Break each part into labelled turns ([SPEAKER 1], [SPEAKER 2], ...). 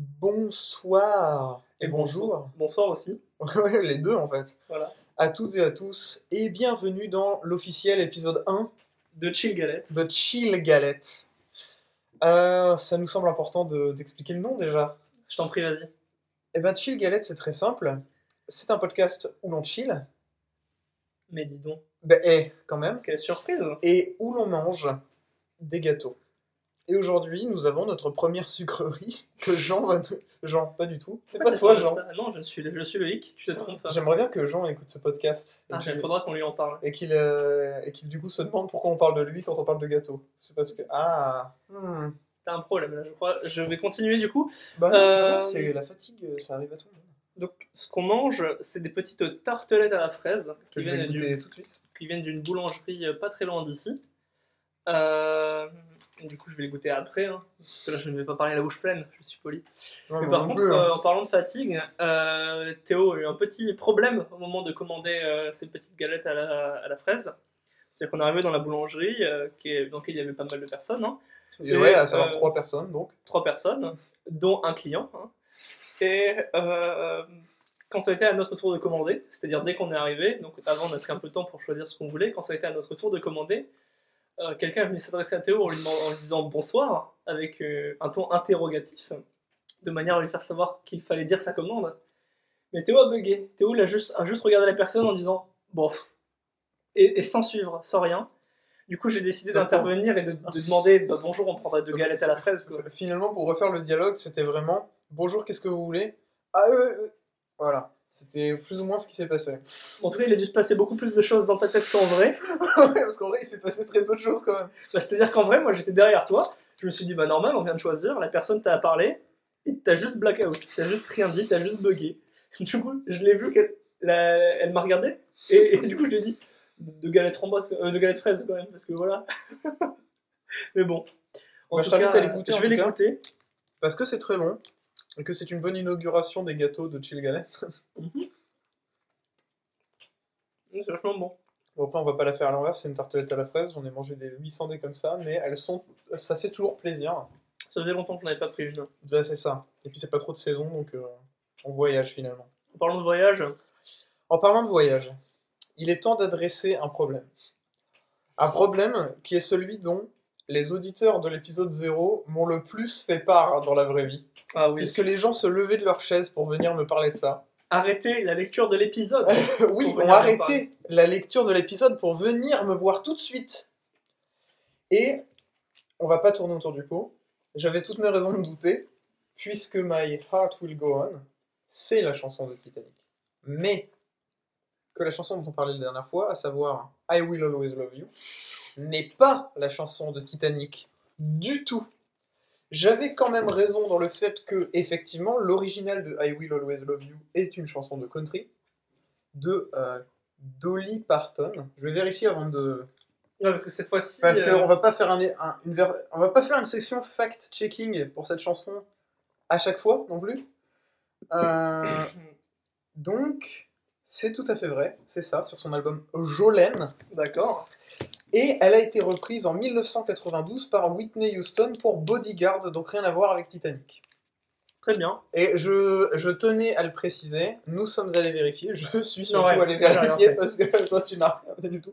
[SPEAKER 1] Bonsoir et bonjour.
[SPEAKER 2] Bonsoir aussi.
[SPEAKER 1] Ouais, les deux en fait.
[SPEAKER 2] Voilà.
[SPEAKER 1] À toutes et à tous et bienvenue dans l'officiel épisode 1
[SPEAKER 2] De Chill Galette.
[SPEAKER 1] de Chill Galette. Euh, ça nous semble important de- d'expliquer le nom déjà.
[SPEAKER 2] Je t'en prie, vas-y.
[SPEAKER 1] Eh ben Chill Galette c'est très simple. C'est un podcast où l'on chill,
[SPEAKER 2] Mais dis donc,
[SPEAKER 1] ben eh, quand même,
[SPEAKER 2] quelle surprise
[SPEAKER 1] et où l'on mange des gâteaux. Et aujourd'hui nous avons notre première sucrerie que Jean va... Jean, pas du tout. C'est pas toi Jean.
[SPEAKER 2] Non, je suis, je suis Loïc, tu te trompes pas.
[SPEAKER 1] J'aimerais bien que Jean écoute ce podcast.
[SPEAKER 2] Ah, il faudra qu'on lui en parle.
[SPEAKER 1] et qu'il euh, et qu'il du coup se demande pourquoi on parle de lui quand on parle de gâteau. C'est parce que ah hmm.
[SPEAKER 2] T'as un problème là, je crois. Je vais continuer du coup.
[SPEAKER 1] bah non,
[SPEAKER 2] Euh,
[SPEAKER 1] c'est la fatigue, ça arrive à tout le monde.
[SPEAKER 2] Donc, ce qu'on mange, c'est des petites tartelettes à la fraise
[SPEAKER 1] Que
[SPEAKER 2] qui viennent,
[SPEAKER 1] goûter
[SPEAKER 2] du-
[SPEAKER 1] tout de suite.
[SPEAKER 2] qui viennent d'une boulangerie euh, pas très loin d'ici. Euh, Du coup, je vais les goûter après. hein, parce que là, je ne vais pas parler à la bouche pleine, je suis poli.
[SPEAKER 1] Ouais,
[SPEAKER 2] Mais
[SPEAKER 1] moi
[SPEAKER 2] par contre,
[SPEAKER 1] hein.
[SPEAKER 2] euh, en parlant de fatigue, euh, Théo a eu un petit problème au moment de commander euh, ces petites galettes à la, à la fraise. C'est-à-dire qu'on est arrivé dans la boulangerie, euh, qui est, dans laquelle il y avait pas mal de personnes, hein,
[SPEAKER 1] Et ouais, à
[SPEAKER 2] et,
[SPEAKER 1] savoir
[SPEAKER 2] euh,
[SPEAKER 1] trois personnes donc.
[SPEAKER 2] trois personnes, dont un client. hein. Et quand ça a été à notre tour de commander, c'est-à-dire dès qu'on est arrivé, donc avant on a pris un peu de temps pour choisir ce qu'on voulait, quand ça a été à notre tour de commander, euh, quelqu'un est venu s'adresser à Théo en lui, demandant- en lui disant bonsoir, avec euh, un ton interrogatif, de manière à lui faire savoir qu'il fallait dire sa commande. Mais Théo a bugué. Théo a juste, a juste regardé la personne en disant bof, et, et sans suivre, sans rien. Du coup, j'ai décidé d'intervenir et de, de demander bah, bonjour, on prendrait deux galettes à la fraise. Quoi.
[SPEAKER 1] Finalement, pour refaire le dialogue, c'était vraiment bonjour, qu'est-ce que vous voulez? Ah euh, euh. voilà. C'était plus ou moins ce qui s'est passé.
[SPEAKER 2] En tout cas, il a dû se passer beaucoup plus de choses dans ta tête qu'en vrai.
[SPEAKER 1] Ouais, Parce qu'en vrai, il s'est passé très peu de choses quand même.
[SPEAKER 2] Bah, C'est-à-dire qu'en vrai, moi j'étais derrière toi, je me suis dit, bah normal, on vient de choisir, la personne t'a parlé, et t'as juste blackout, t'as juste rien dit, t'as juste bugué. Du coup, je l'ai vu qu'elle elle m'a regardé, et, et du coup, je lui ai dit, de galettes framboises, euh, de galettes fraises quand même, parce que voilà. Mais bon. En
[SPEAKER 1] Bah,
[SPEAKER 2] tout
[SPEAKER 1] je t'invite à l'écouter,
[SPEAKER 2] Je vais l'écouter.
[SPEAKER 1] Parce que c'est très long et que c'est une bonne inauguration des gâteaux de Chill Galette.
[SPEAKER 2] C'est vachement bon.
[SPEAKER 1] Bon, après, on va pas la faire à l'envers, c'est une tartelette à la fraise. J'en ai mangé des 800 des comme ça, mais elles sont. Ça fait toujours plaisir.
[SPEAKER 2] Ça faisait longtemps que je n'avais pas pris une.
[SPEAKER 1] Ouais, c'est ça. Et puis, c'est pas trop de saison, donc euh, on voyage finalement.
[SPEAKER 2] En parlant de voyage,
[SPEAKER 1] En parlant de voyage, il est temps d'adresser un problème. Un problème qui est celui dont les auditeurs de l'épisode 0 m'ont le plus fait part dans la vraie vie.
[SPEAKER 2] Ah oui,
[SPEAKER 1] Puisque les gens se levaient de leur chaise pour venir me parler de ça.
[SPEAKER 2] arrêtez la lecture de l'épisode.
[SPEAKER 1] oui, arrêté la lecture de l'épisode pour venir me voir tout de suite. Et on va pas tourner autour du pot. J'avais toutes mes raisons de douter, puisque My Heart Will Go On, c'est la chanson de Titanic. Mais que la chanson dont on parlait la dernière fois, à savoir I Will Always Love You, n'est pas la chanson de Titanic du tout. J'avais quand même raison dans le fait que, effectivement, l'original de I Will Always Love You est une chanson de country de euh, Dolly Parton. Je vais vérifier avant de.
[SPEAKER 2] Ouais, parce que cette fois-ci.
[SPEAKER 1] Parce
[SPEAKER 2] euh,
[SPEAKER 1] qu'on va pas faire un, un- une ver- on va pas faire une session fact-checking pour cette chanson à chaque fois non plus. Euh, donc, c'est tout à fait vrai, c'est ça, sur son album Jolene.
[SPEAKER 2] D'accord.
[SPEAKER 1] Et elle a été reprise en 1992 par Whitney Houston pour Bodyguard, donc rien à voir avec Titanic.
[SPEAKER 2] Très bien.
[SPEAKER 1] Et je, je tenais à le préciser, nous sommes allés vérifier, je suis surtout
[SPEAKER 2] Ouais,
[SPEAKER 1] allé vérifier
[SPEAKER 2] fait.
[SPEAKER 1] parce que toi tu n'as rien du tout.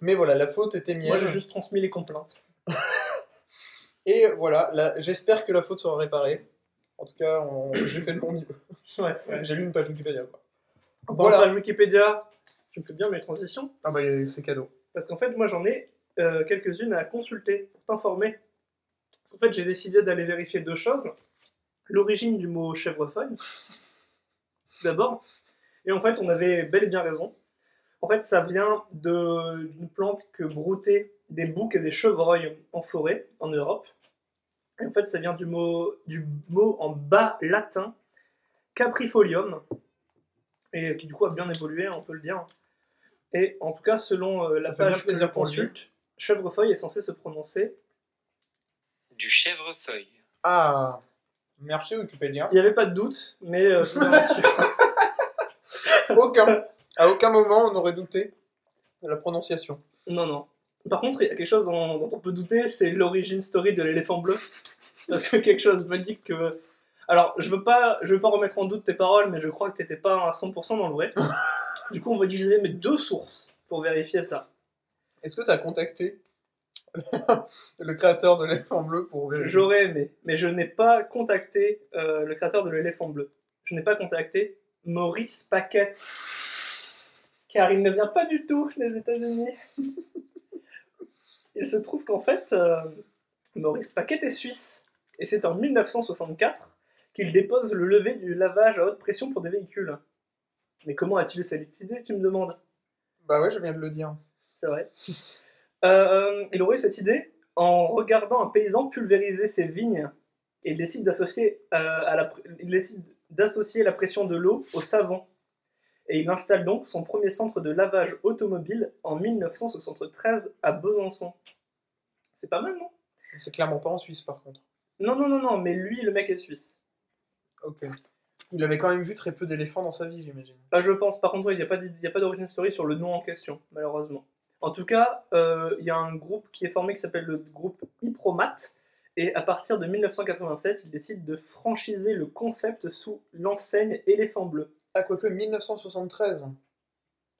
[SPEAKER 1] Mais voilà, la faute était mienne.
[SPEAKER 2] Moi, j'ai juste transmis les complaintes.
[SPEAKER 1] Et voilà, là, j'espère que la faute sera réparée. En tout cas, j'ai fait de mon mieux.
[SPEAKER 2] Ouais, ouais.
[SPEAKER 1] J'ai lu une page Wikipédia. Quoi. Voilà.
[SPEAKER 2] page Wikipédia, tu me fais bien mes transitions.
[SPEAKER 1] Ah bah c'est cadeau.
[SPEAKER 2] Parce qu'en fait, moi, j'en ai euh, quelques-unes à consulter pour t'informer. Qu'en fait, j'ai décidé d'aller vérifier deux choses. L'origine du mot chèvrefeuille, tout d'abord. Et en fait, on avait bel et bien raison. En fait, ça vient d'une plante que broutaient des boucs et des chevreuils en forêt, en Europe. Et en fait, ça vient du mot en bas latin caprifolium, et qui du coup a bien évolué, on peut le dire. Et en tout cas, selon euh, la
[SPEAKER 1] Ça
[SPEAKER 2] page que je consulte, chèvrefeuille est censé se prononcer.
[SPEAKER 3] Du chèvrefeuille.
[SPEAKER 1] Ah, merci Wikipédia.
[SPEAKER 2] Il n'y avait pas de doute, mais euh, je là-dessus.
[SPEAKER 1] Aucun. À aucun moment on aurait douté de la prononciation.
[SPEAKER 2] Non, non. Par contre, il y a quelque chose dont, dont on peut douter, c'est l'origine story de l'éléphant bleu. Parce que quelque chose me dit que. Alors, je veux pas, je veux pas remettre en doute tes paroles, mais je crois que t'étais pas à 100% dans le vrai. du coup, on va utiliser mes deux sources pour vérifier ça.
[SPEAKER 1] Est-ce que tu as contacté le créateur de l'éléphant bleu pour vérifier?
[SPEAKER 2] J'aurais aimé, mais je n'ai pas contacté euh, le créateur de l'éléphant bleu. Je n'ai pas contacté Maurice Paquette, car il ne vient pas du tout des États-Unis. il se trouve qu'en fait, euh, Maurice Paquette est suisse, et c'est en 1964 qu'il dépose le lever du lavage à haute pression pour des véhicules. Mais comment a-t-il eu cette idée, tu me demandes
[SPEAKER 1] Bah ouais, je viens de le dire.
[SPEAKER 2] C'est vrai. Euh, il aurait eu cette idée en regardant un paysan pulvériser ses vignes et il décide d'associer euh, il décide d'associer la pression de l'eau au savon. Et il installe donc son premier centre de lavage automobile en 1973 à Besançon. C'est pas mal, non?
[SPEAKER 1] C'est clairement pas en Suisse par contre.
[SPEAKER 2] Non, non, non, non, mais lui, le mec est suisse.
[SPEAKER 1] Ok. Il avait quand même vu très peu d'éléphants dans sa vie, j'imagine.
[SPEAKER 2] Ah, je pense, par contre, il n'y a pas d'id- il y a pas d'origine story sur le nom en question, malheureusement. En tout cas, euh, il y a un groupe qui est formé qui s'appelle le groupe Ipromat, et à partir de 1987, il décide de franchiser le concept sous l'enseigne Éléphant Bleu.
[SPEAKER 1] Ah, quoique 1973.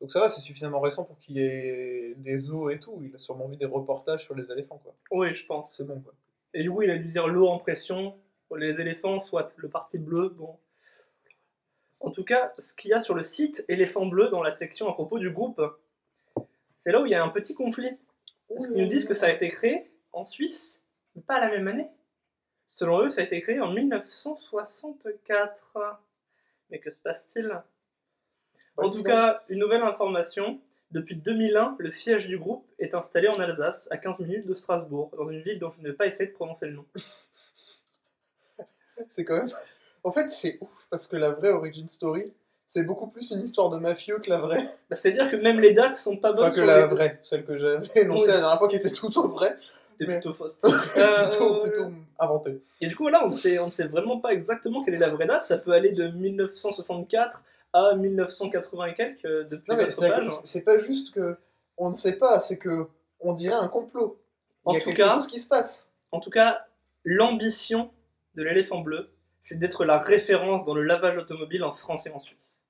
[SPEAKER 1] Donc ça va, c'est suffisamment récent pour qu'il y ait des zoos et tout. Il a sûrement vu des reportages sur les éléphants, quoi.
[SPEAKER 2] Oui, je pense.
[SPEAKER 1] C'est bon, quoi.
[SPEAKER 2] Et du coup, il a dû dire l'eau en pression, les éléphants, soit le parti bleu, bon. En tout cas, ce qu'il y a sur le site Éléphant Bleu dans la section à propos du groupe, c'est là où il y a un petit conflit. Parce qu'ils nous disent que ça a été créé en Suisse, mais pas à la même année. Selon eux, ça a été créé en 1964. Mais que se passe-t-il? En tout cas, une nouvelle information. Depuis 2001, le siège du groupe est installé en Alsace, à 15 minutes de Strasbourg, dans une ville dont je ne vais pas essayer de prononcer le nom.
[SPEAKER 1] C'est quand même. En fait, c'est ouf parce que la vraie origin story, c'est beaucoup plus une histoire de mafieux que la vraie.
[SPEAKER 2] Bah, C'est-à-dire que même les dates sont pas bonnes
[SPEAKER 1] Enfin, que la
[SPEAKER 2] les-
[SPEAKER 1] vraie, celle que j'avais énoncée
[SPEAKER 2] Oui.
[SPEAKER 1] la dernière fois qui était tout au vrai,
[SPEAKER 2] C'était
[SPEAKER 1] mais-
[SPEAKER 2] plutôt fausse.
[SPEAKER 1] plutôt,
[SPEAKER 2] Euh,
[SPEAKER 1] plutôt inventée.
[SPEAKER 2] Et du coup, là, on ne sait, on ne sait vraiment pas exactement quelle est la vraie date. Ça peut aller de 1964 à 1980 et quelques euh, depuis
[SPEAKER 1] Non, mais c'est pas juste que on ne sait pas, c'est que on dirait un complot. Il
[SPEAKER 2] En
[SPEAKER 1] y a
[SPEAKER 2] tout
[SPEAKER 1] quelque
[SPEAKER 2] cas-
[SPEAKER 1] chose qui se passe.
[SPEAKER 2] En tout cas, l'ambition de l'éléphant bleu, c'est d'être la référence dans le lavage automobile en France et en Suisse.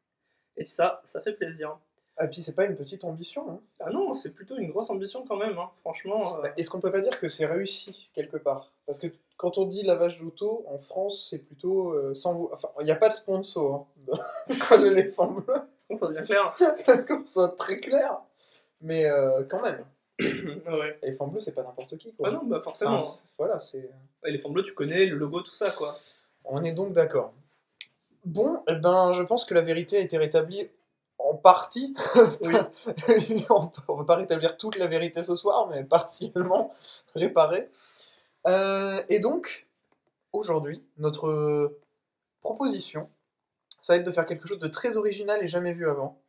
[SPEAKER 2] Et ça, ça fait plaisir.
[SPEAKER 1] Et puis c'est pas une petite ambition. hein.
[SPEAKER 2] Ah non, c'est plutôt une grosse ambition quand même, hein. franchement. euh,
[SPEAKER 1] Bah, Est-ce qu'on peut pas dire que c'est réussi quelque part? Parce que quand on dit lavage d'auto, en France, c'est plutôt euh, sans vous. Enfin, il n'y a pas de sponsor hein, l'éléphant bleu,
[SPEAKER 2] bon, ça devient clair.
[SPEAKER 1] comme ça soit très clair. Mais euh, quand même,
[SPEAKER 2] ouais.
[SPEAKER 1] l'éléphant bleu, c'est pas n'importe qui. Quoi.
[SPEAKER 2] Ah non, bah forcément.
[SPEAKER 1] un- voilà, c'est.
[SPEAKER 2] L'éléphant bleu, tu connais, le logo, tout ça, quoi.
[SPEAKER 1] On est donc d'accord. Bon, eh ben, je pense que la vérité a été rétablie en partie.
[SPEAKER 2] Oui.
[SPEAKER 1] on ne va pas rétablir toute la vérité ce soir, mais partiellement réparée. Euh, et donc, aujourd'hui, notre proposition, ça va être de faire quelque chose de très original et jamais vu avant.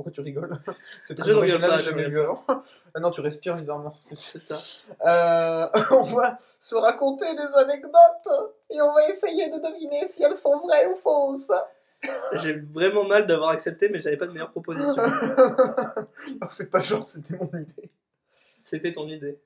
[SPEAKER 1] Pourquoi tu rigoles C'est très
[SPEAKER 2] Je rigole
[SPEAKER 1] original jamais vu avant. Ah non, tu respires bizarrement.
[SPEAKER 2] C'est ça.
[SPEAKER 1] Euh, on va se raconter des anecdotes et on va essayer de deviner si elles sont vraies ou fausses.
[SPEAKER 2] J'ai vraiment mal d'avoir accepté, mais j'avais pas de meilleure proposition.
[SPEAKER 1] Oh, Fais pas genre, c'était mon idée.
[SPEAKER 2] C'était ton idée.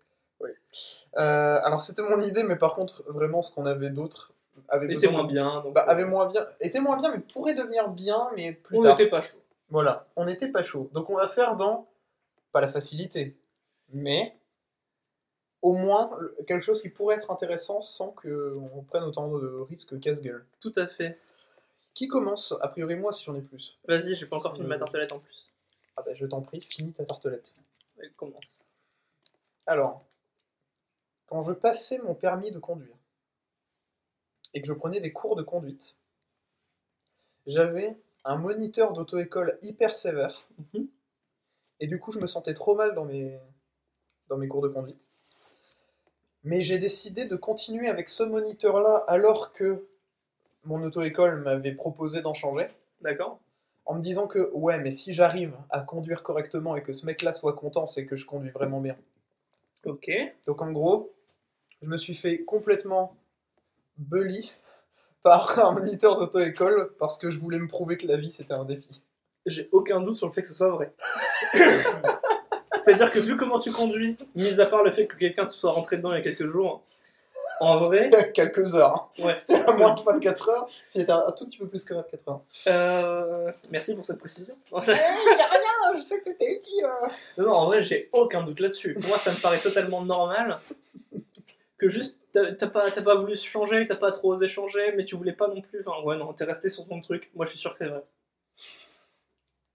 [SPEAKER 1] Euh, alors c'était mon idée, mais par contre, vraiment, ce qu'on avait d'autre avait
[SPEAKER 2] Était
[SPEAKER 1] besoin
[SPEAKER 2] moins
[SPEAKER 1] de-
[SPEAKER 2] bien. Donc,
[SPEAKER 1] Bah, avait moins bien, était moins bien, mais pourrait devenir bien, mais plus
[SPEAKER 2] on
[SPEAKER 1] tard.
[SPEAKER 2] n'était pas chaud.
[SPEAKER 1] Voilà, on n'était pas chaud. Donc on va faire dans, pas la facilité, mais au moins quelque chose qui pourrait être intéressant sans qu'on prenne autant de risques casse-gueule.
[SPEAKER 2] Tout à fait.
[SPEAKER 1] Qui commence A priori moi si j'en ai plus?
[SPEAKER 2] Vas-y, j'ai pas encore fini ma tartelette en plus.
[SPEAKER 1] Ah bah je t'en prie, finis ta tartelette.
[SPEAKER 2] Elle commence.
[SPEAKER 1] Alors, quand je passais mon permis de conduire et que je prenais des cours de conduite, j'avais un moniteur d'auto-école hyper sévère
[SPEAKER 2] Mhm.
[SPEAKER 1] et du coup je me sentais trop mal dans mes, dans mes cours de conduite. Mais j'ai décidé de continuer avec ce moniteur-là alors que mon auto-école m'avait proposé d'en changer.
[SPEAKER 2] D'accord
[SPEAKER 1] en me disant que ouais, mais si j'arrive à conduire correctement et que ce mec-là soit content, c'est que je conduis vraiment bien.
[SPEAKER 2] Ok.
[SPEAKER 1] Donc en gros, je me suis fait complètement bully par un moniteur d'auto-école parce que je voulais me prouver que la vie c'était un défi.
[SPEAKER 2] J'ai aucun doute sur le fait que ce soit vrai. C'est-à-dire que vu comment tu conduis, mis à part le fait que quelqu'un te soit rentré dedans il y a quelques jours, En vrai,
[SPEAKER 1] Il y a quelques heures. hein.
[SPEAKER 2] ouais.
[SPEAKER 1] C'était à moins de 24 heures. C'était un, tout petit peu plus que 24 heures.
[SPEAKER 2] Euh, merci pour cette précision. Non,
[SPEAKER 1] Eh, y a rien, je sais que c'était utile. hein.
[SPEAKER 2] non, en vrai, j'ai aucun doute là-dessus. Moi, ça me paraît totalement normal que juste t'as pas, t'as pas voulu changer, t'as pas trop osé changer, mais tu voulais pas non plus. Enfin, ouais, non, t'es resté sur ton truc. Moi, je suis sûr que c'est vrai.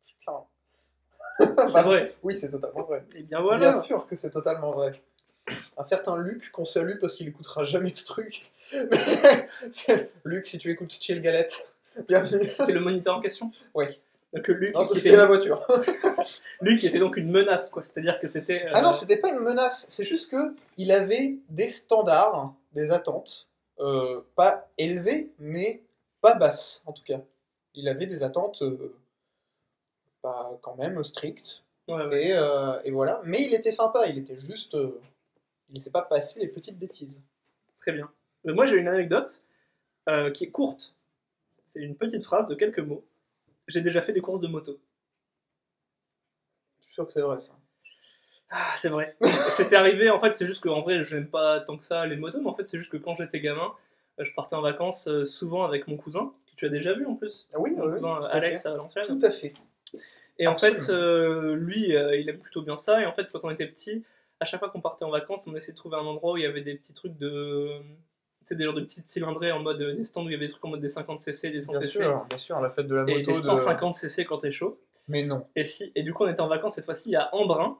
[SPEAKER 1] Putain.
[SPEAKER 2] C'est vrai.
[SPEAKER 1] Oui, c'est totalement vrai.
[SPEAKER 2] Et bien voilà.
[SPEAKER 1] Bien sûr que c'est totalement vrai. Un certain Luc qu'on salue parce qu'il écoutera jamais ce truc. Luc, si tu écoutes Chill Galette, bienvenue.
[SPEAKER 2] C'était le moniteur en question?
[SPEAKER 1] Oui.
[SPEAKER 2] Donc
[SPEAKER 1] Non,
[SPEAKER 2] qui
[SPEAKER 1] c'était
[SPEAKER 2] était,
[SPEAKER 1] la voiture.
[SPEAKER 2] Luc était donc une menace, quoi. C'est-à-dire que c'était. euh,
[SPEAKER 1] Ah non, c'était pas une menace, c'est juste que il avait des standards, des attentes, euh, pas élevées, mais pas basses en tout cas. Il avait des attentes euh, pas quand même strictes,
[SPEAKER 2] ouais, ouais.
[SPEAKER 1] et, euh, et voilà. Mais il était sympa, il était juste. euh, il ne s'est pas passé les petites bêtises.
[SPEAKER 2] Très bien. Moi, j'ai une anecdote euh, qui est courte. C'est une petite phrase de quelques mots. J'ai déjà fait des courses de moto.
[SPEAKER 1] Je suis sûr que c'est vrai ça.
[SPEAKER 2] Ah, c'est vrai. C'était arrivé, en fait, c'est juste qu'en vrai, j'aime pas tant que ça les motos, mais en fait, c'est juste que quand j'étais gamin, euh, je partais en vacances euh, souvent avec mon cousin, que tu as déjà vu en plus.
[SPEAKER 1] Ah oui,
[SPEAKER 2] Mon
[SPEAKER 1] oui,
[SPEAKER 2] cousin
[SPEAKER 1] tout à
[SPEAKER 2] Alex à Valenciennes.
[SPEAKER 1] Tout à fait.
[SPEAKER 2] Et en fait, euh, lui, euh, il aime plutôt bien ça. Et en fait, quand on était petit, à chaque fois qu'on partait en vacances, on essayait de trouver un endroit où il y avait des petits trucs de. Sais, des genres de petites cylindrées en mode. euh, des stands où il y avait des trucs en mode des 50cc, des 100cc.
[SPEAKER 1] Bien sûr, bien sûr, la fête de la
[SPEAKER 2] Et
[SPEAKER 1] moto.
[SPEAKER 2] des
[SPEAKER 1] de-
[SPEAKER 2] 150cc quand t'es chaud.
[SPEAKER 1] Mais non.
[SPEAKER 2] Et, si, et du coup, on était en vacances cette fois-ci à Embrun.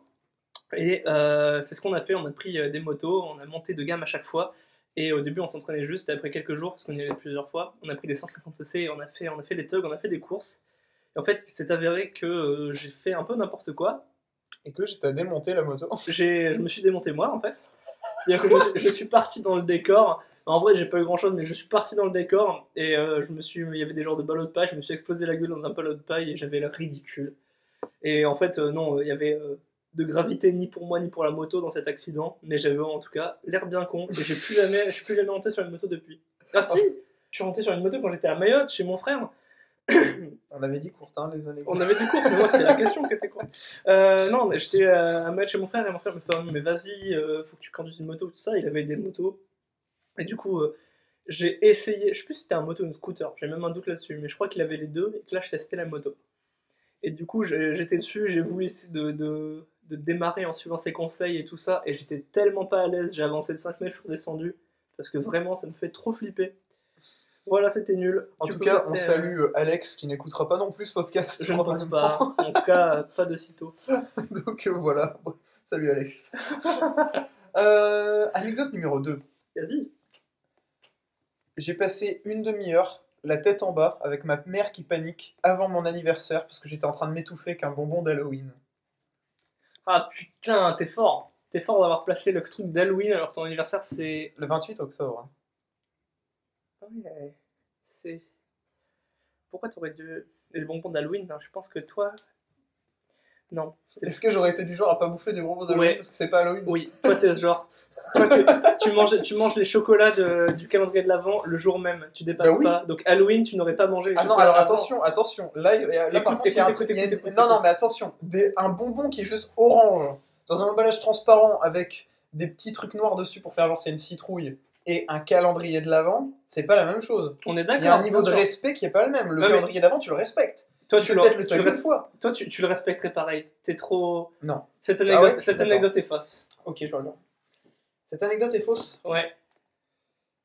[SPEAKER 2] Et euh, c'est ce qu'on a fait. On a pris euh, des motos, on a monté de gamme à chaque fois. Et au début, on s'entraînait juste. Et après quelques jours, parce qu'on y allait plusieurs fois, on a pris des 150cc et on a fait, on a fait les tugs, on a fait des courses. Et en fait, il s'est avéré que euh, j'ai fait un peu n'importe quoi.
[SPEAKER 1] Et que j'étais à démonter la moto.
[SPEAKER 2] J'ai, je me suis démonté moi, en fait. C'est-à-dire que je, suis- je suis parti dans le décor. En vrai, j'ai pas eu grand-chose, mais je suis parti dans le décor. Et euh, je me suis, il y avait des genres de ballots de paille. Je me suis explosé la gueule dans un ballot de paille et j'avais l'air ridicule. Et en fait, euh, non, il y avait euh, de gravité ni pour moi ni pour la moto dans cet accident. Mais j'avais en tout cas l'air bien con. Et j'ai plus jamais, je suis plus jamais monté sur une moto depuis. Ah si Je suis monté sur une moto quand j'étais à Mayotte chez mon frère.
[SPEAKER 1] On avait dit Courtin les années.
[SPEAKER 2] On avait du cours, mais moi c'est la question qui était quoi. Euh, non, j'étais euh, à Mayotte chez mon frère et mon frère me fait Oh, mais vas-y, euh, faut que tu conduises une moto, tout ça. Il avait des motos. Et du coup, euh, j'ai essayé, je sais plus si c'était un moto ou une scooter, j'ai même un doute là-dessus, mais je crois qu'il avait les deux et que là je testais la moto. Et du coup, j'étais dessus, j'ai voulu essayer de, de, de démarrer en suivant ses conseils et tout ça, et j'étais tellement pas à l'aise, j'ai avancé de 5 mètres, je suis redescendu, parce que vraiment ça me fait trop flipper. Voilà, c'était nul.
[SPEAKER 1] En
[SPEAKER 2] Tu
[SPEAKER 1] tout cas, on salue euh, Alex qui n'écoutera pas non plus ce podcast.
[SPEAKER 2] Je ne pense pas. En tout cas, pas de sitôt.
[SPEAKER 1] Donc euh, voilà. Salut Alex. Euh, anecdote numéro 2.
[SPEAKER 2] Vas-y.
[SPEAKER 1] J'ai passé une demi-heure la tête en bas avec ma mère qui panique avant mon anniversaire parce que j'étais en train de m'étouffer qu'un bonbon d'Halloween.
[SPEAKER 2] Ah putain, t'es fort. T'es fort d'avoir placé le truc d'Halloween alors que ton anniversaire c'est.
[SPEAKER 1] Le 28 octobre. hein.
[SPEAKER 2] Ah ouais, c'est. Pourquoi t'aurais dû. Et le bonbon d'Halloween, non, je pense que toi. Non.
[SPEAKER 1] Est-ce que j'aurais été du genre à pas bouffer des bonbons d'Halloween
[SPEAKER 2] Ouais.
[SPEAKER 1] parce que c'est pas Halloween
[SPEAKER 2] Oui, toi c'est ce genre. Toi tu, tu manges, tu manges les chocolats de- du calendrier de l'avant le jour même, tu dépasses
[SPEAKER 1] oui.
[SPEAKER 2] pas. Donc Halloween, tu n'aurais pas mangé les
[SPEAKER 1] Ah non, alors attention, attention. Là, il
[SPEAKER 2] Écoute,
[SPEAKER 1] par contre, il y a un
[SPEAKER 2] écoute,
[SPEAKER 1] truc- il y a- Non, non, mais attention. Des- un bonbon qui est juste orange, dans un emballage transparent avec des petits trucs noirs dessus pour faire genre c'est une citrouille, et un calendrier de l'avant, c'est pas la même chose.
[SPEAKER 2] On est
[SPEAKER 1] Il
[SPEAKER 2] d'accord.
[SPEAKER 1] y a un niveau de respect qui est pas le même. Le
[SPEAKER 2] Ouais, mais-
[SPEAKER 1] calendrier d'avant, tu le respectes.
[SPEAKER 2] Toi,
[SPEAKER 1] Tu
[SPEAKER 2] le,
[SPEAKER 1] peut-être le
[SPEAKER 2] tu,
[SPEAKER 1] tag
[SPEAKER 2] le
[SPEAKER 1] une
[SPEAKER 2] res-
[SPEAKER 1] fois.
[SPEAKER 2] toi tu, tu le respecterais pareil. T'es trop.
[SPEAKER 1] Non.
[SPEAKER 2] Cette
[SPEAKER 1] Ah
[SPEAKER 2] anecdote,
[SPEAKER 1] ouais
[SPEAKER 2] cette
[SPEAKER 1] D'accord.
[SPEAKER 2] anecdote est fausse.
[SPEAKER 1] Ok, je regarde. Cette anecdote est fausse.
[SPEAKER 2] Ouais.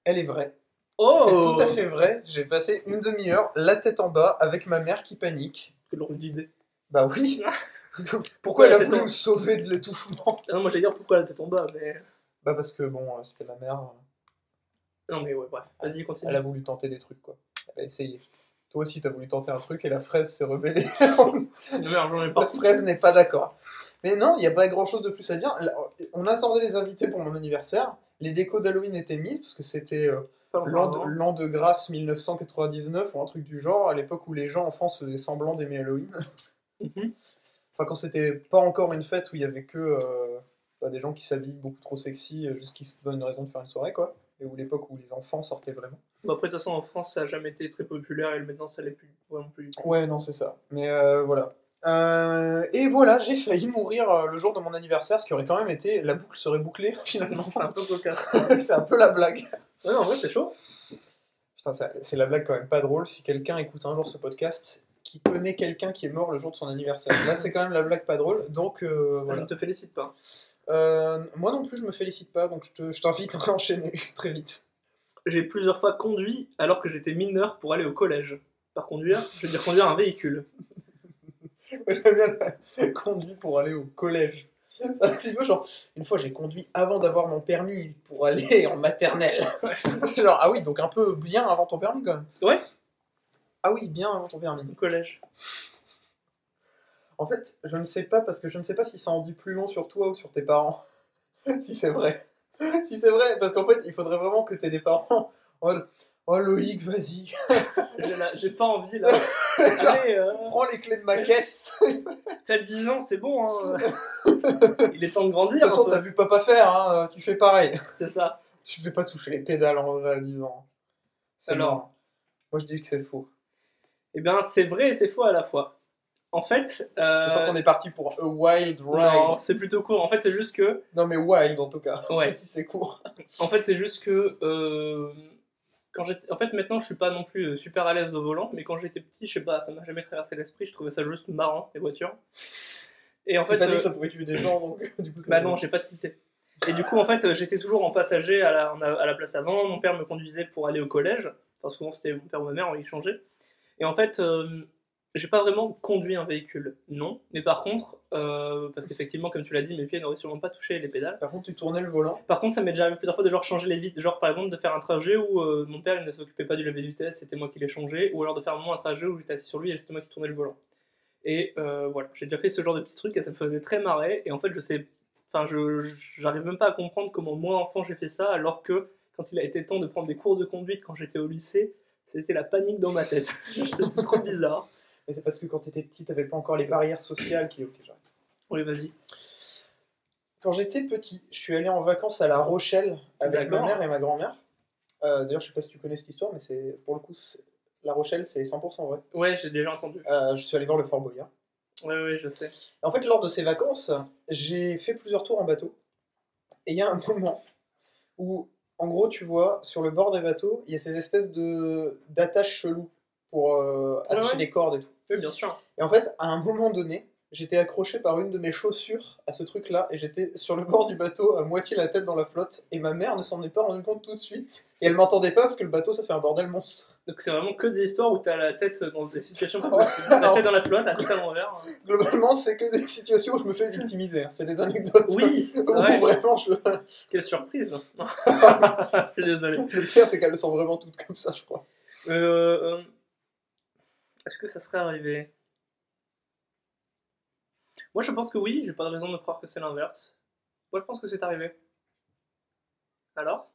[SPEAKER 1] Elle est vraie.
[SPEAKER 2] Oh
[SPEAKER 1] C'est tout à fait vrai. J'ai passé une demi-heure, la tête en bas, avec ma mère qui panique.
[SPEAKER 2] Drôle d'idée.
[SPEAKER 1] Bah oui. Pourquoi
[SPEAKER 2] Pourquoi
[SPEAKER 1] elle a voulu
[SPEAKER 2] en-
[SPEAKER 1] me sauver de l'étouffement?
[SPEAKER 2] Non, moi j'allais dire pourquoi la tête en bas, mais.
[SPEAKER 1] Bah parce que bon, euh, c'était ma mère.
[SPEAKER 2] Non, mais ouais, bref. Vas-y, continue.
[SPEAKER 1] Elle a voulu tenter des trucs quoi. Elle a essayé. Toi aussi, t'as voulu tenter un truc et la fraise s'est rebellée. La fraise n'est pas d'accord. Mais non, il n'y a pas grand chose de plus à dire. On attendait les invités pour mon anniversaire. Les décos d'Halloween étaient mises parce que c'était euh, l'an de, grâce 1999 ou un truc du genre, à l'époque où les gens en France faisaient semblant d'aimer Halloween.
[SPEAKER 2] Mhm.
[SPEAKER 1] Enfin, quand c'était pas encore une fête où il y avait que euh, bah, des gens qui s'habillent beaucoup trop sexy, euh, juste qui se donnent une raison de faire une soirée, quoi. Et où l'époque où les enfants sortaient vraiment.
[SPEAKER 2] Bon, après, de toute façon, en France, ça a jamais été très populaire et maintenant, ça l'est plus. Vraiment plus. du tout.
[SPEAKER 1] Ouais, non, c'est ça. Mais euh, voilà. Euh, et voilà, j'ai failli mourir euh, le jour de mon anniversaire, ce qui aurait quand même été. La boucle serait bouclée finalement.
[SPEAKER 2] C'est un peu cocasse.
[SPEAKER 1] c'est un peu la blague.
[SPEAKER 2] Ouais, en vrai, c'est chaud.
[SPEAKER 1] Putain, c'est la blague quand même pas drôle. Si quelqu'un écoute un jour ce podcast, qui connaît quelqu'un qui est mort le jour de son anniversaire. Là, c'est quand même la blague pas drôle. Donc euh,
[SPEAKER 2] Je
[SPEAKER 1] voilà.
[SPEAKER 2] ne te félicite pas.
[SPEAKER 1] Euh, moi non plus, je me félicite pas, donc je te- je t'invite à enchaîner très vite.
[SPEAKER 2] J'ai plusieurs fois conduit alors que j'étais mineur pour aller au collège. Par conduire, je veux dire conduire un véhicule.
[SPEAKER 1] J'aime bien la conduit pour aller au collège. C'est un petit peu genre, une fois j'ai conduit avant d'avoir mon permis pour aller en maternelle. genre, ah oui, donc un peu bien avant ton permis quand même.
[SPEAKER 2] Ouais.
[SPEAKER 1] Ah oui, bien avant ton permis.
[SPEAKER 2] Au collège.
[SPEAKER 1] En fait, je ne sais pas parce que je ne sais pas si ça en dit plus long sur toi ou sur tes parents. si c'est vrai. si c'est vrai, parce qu'en fait, il faudrait vraiment que tu aies des parents. en mode, Oh Loïc, vas-y,
[SPEAKER 2] J'ai pas envie là. Allez, euh,
[SPEAKER 1] prends les clés de ma caisse.
[SPEAKER 2] t'as 10 ans, c'est bon. Hein. Il est temps de
[SPEAKER 1] De
[SPEAKER 2] grandir.
[SPEAKER 1] toute façon, t'as vu papa faire, hein, tu fais pareil.
[SPEAKER 2] C'est ça.
[SPEAKER 1] Tu ne fais pas toucher les pédales en vrai à 10 ans.
[SPEAKER 2] Alors.
[SPEAKER 1] Moi je dis que c'est faux.
[SPEAKER 2] Eh bien, c'est vrai et c'est faux à la fois. En fait, euh,
[SPEAKER 1] Je sens qu'on est parti pour a wild
[SPEAKER 2] non,
[SPEAKER 1] ride.
[SPEAKER 2] c'est plutôt court. En fait, c'est juste que,
[SPEAKER 1] Non, mais wild en tout cas.
[SPEAKER 2] Ouais.
[SPEAKER 1] si c'est court.
[SPEAKER 2] en fait, c'est juste que euh, quand en fait, maintenant, je suis pas non plus euh, super à l'aise au volant, mais quand j'étais petit, je sais pas, ça m'a jamais traversé l'esprit. Je trouvais ça juste marrant les voitures. Et en fait,
[SPEAKER 1] pas dit
[SPEAKER 2] euh,
[SPEAKER 1] que ça pouvait tuer des gens donc du coup. ça
[SPEAKER 2] Bah non, j'ai pas tilté. Et du coup, en fait, euh, j'étais toujours en passager à la, à la place avant. Mon père me conduisait pour aller au collège. Enfin, souvent, c'était mon père ou ma mère, on y changeait. Et en fait, euh, j'ai pas vraiment conduit un véhicule, non. Mais par contre, euh, parce qu'effectivement, comme tu l'as dit, mes pieds n'auraient sûrement pas touché les pédales.
[SPEAKER 1] Par contre, tu tournais le volant.
[SPEAKER 2] Par contre, ça m'est déjà arrivé plusieurs fois de genre changer les vitres. Genre, par exemple, de faire un trajet où euh, mon père il ne s'occupait pas du lever de vitesse, c'était moi qui l'ai changé. Ou alors de faire moi un trajet où j'étais assis sur lui et c'était moi qui tournais le volant. Et euh, voilà, j'ai déjà fait ce genre de petits trucs et ça me faisait très marrer. Et en fait, je sais. Enfin, je j'arrive même pas à comprendre comment moi, enfant, j'ai fait ça, alors que quand il a été temps de prendre des cours de conduite quand j'étais au lycée, c'était la panique dans ma tête. c'était trop bizarre.
[SPEAKER 1] Mais c'est parce que quand t'étais petit, t'avais pas encore les barrières sociales qui. Ok, j'arrête.
[SPEAKER 2] Oui, vas-y.
[SPEAKER 1] Quand j'étais petit, je suis allé en vacances à La Rochelle avec ma mère et ma grand-mère. Euh, D'ailleurs, je sais pas si tu connais cette histoire, mais c'est pour le coup, La Rochelle, c'est 100% vrai.
[SPEAKER 2] Ouais, j'ai déjà entendu.
[SPEAKER 1] Euh, je suis allé voir le Fort Boyard.
[SPEAKER 2] Ouais, ouais, je sais.
[SPEAKER 1] En fait, lors de ces vacances, j'ai fait plusieurs tours en bateau. Et il y a un moment où, en gros, tu vois, sur le bord des bateaux, il y a ces espèces de d'attaches cheloues pour euh, attacher
[SPEAKER 2] ouais.
[SPEAKER 1] des cordes et tout.
[SPEAKER 2] Oui, bien sûr.
[SPEAKER 1] Et en fait, à un moment donné, j'étais accroché par une de mes chaussures à ce truc-là et j'étais sur le bord du bateau, à moitié la tête dans la flotte. Et ma mère ne s'en est pas rendu compte tout de suite. Et elle m'entendait pas parce que le bateau, ça fait un bordel monstre.
[SPEAKER 2] Donc c'est vraiment que des histoires où t'as la tête dans des situations pas possibles. La tête dans la flotte, la tête à l'envers.
[SPEAKER 1] Globalement, c'est que des situations où je me fais victimiser. hein. C'est des anecdotes.
[SPEAKER 2] Oui,
[SPEAKER 1] où
[SPEAKER 2] ouais.
[SPEAKER 1] vraiment je.
[SPEAKER 2] quelle surprise. je suis désolé.
[SPEAKER 1] Le pire, c'est qu'elles le sont vraiment toutes comme ça, je crois.
[SPEAKER 2] Euh, euh, Est-ce que ça serait arrivé? Moi je pense que oui, j'ai pas de raison de croire que c'est l'inverse. Moi je pense que c'est arrivé. Alors?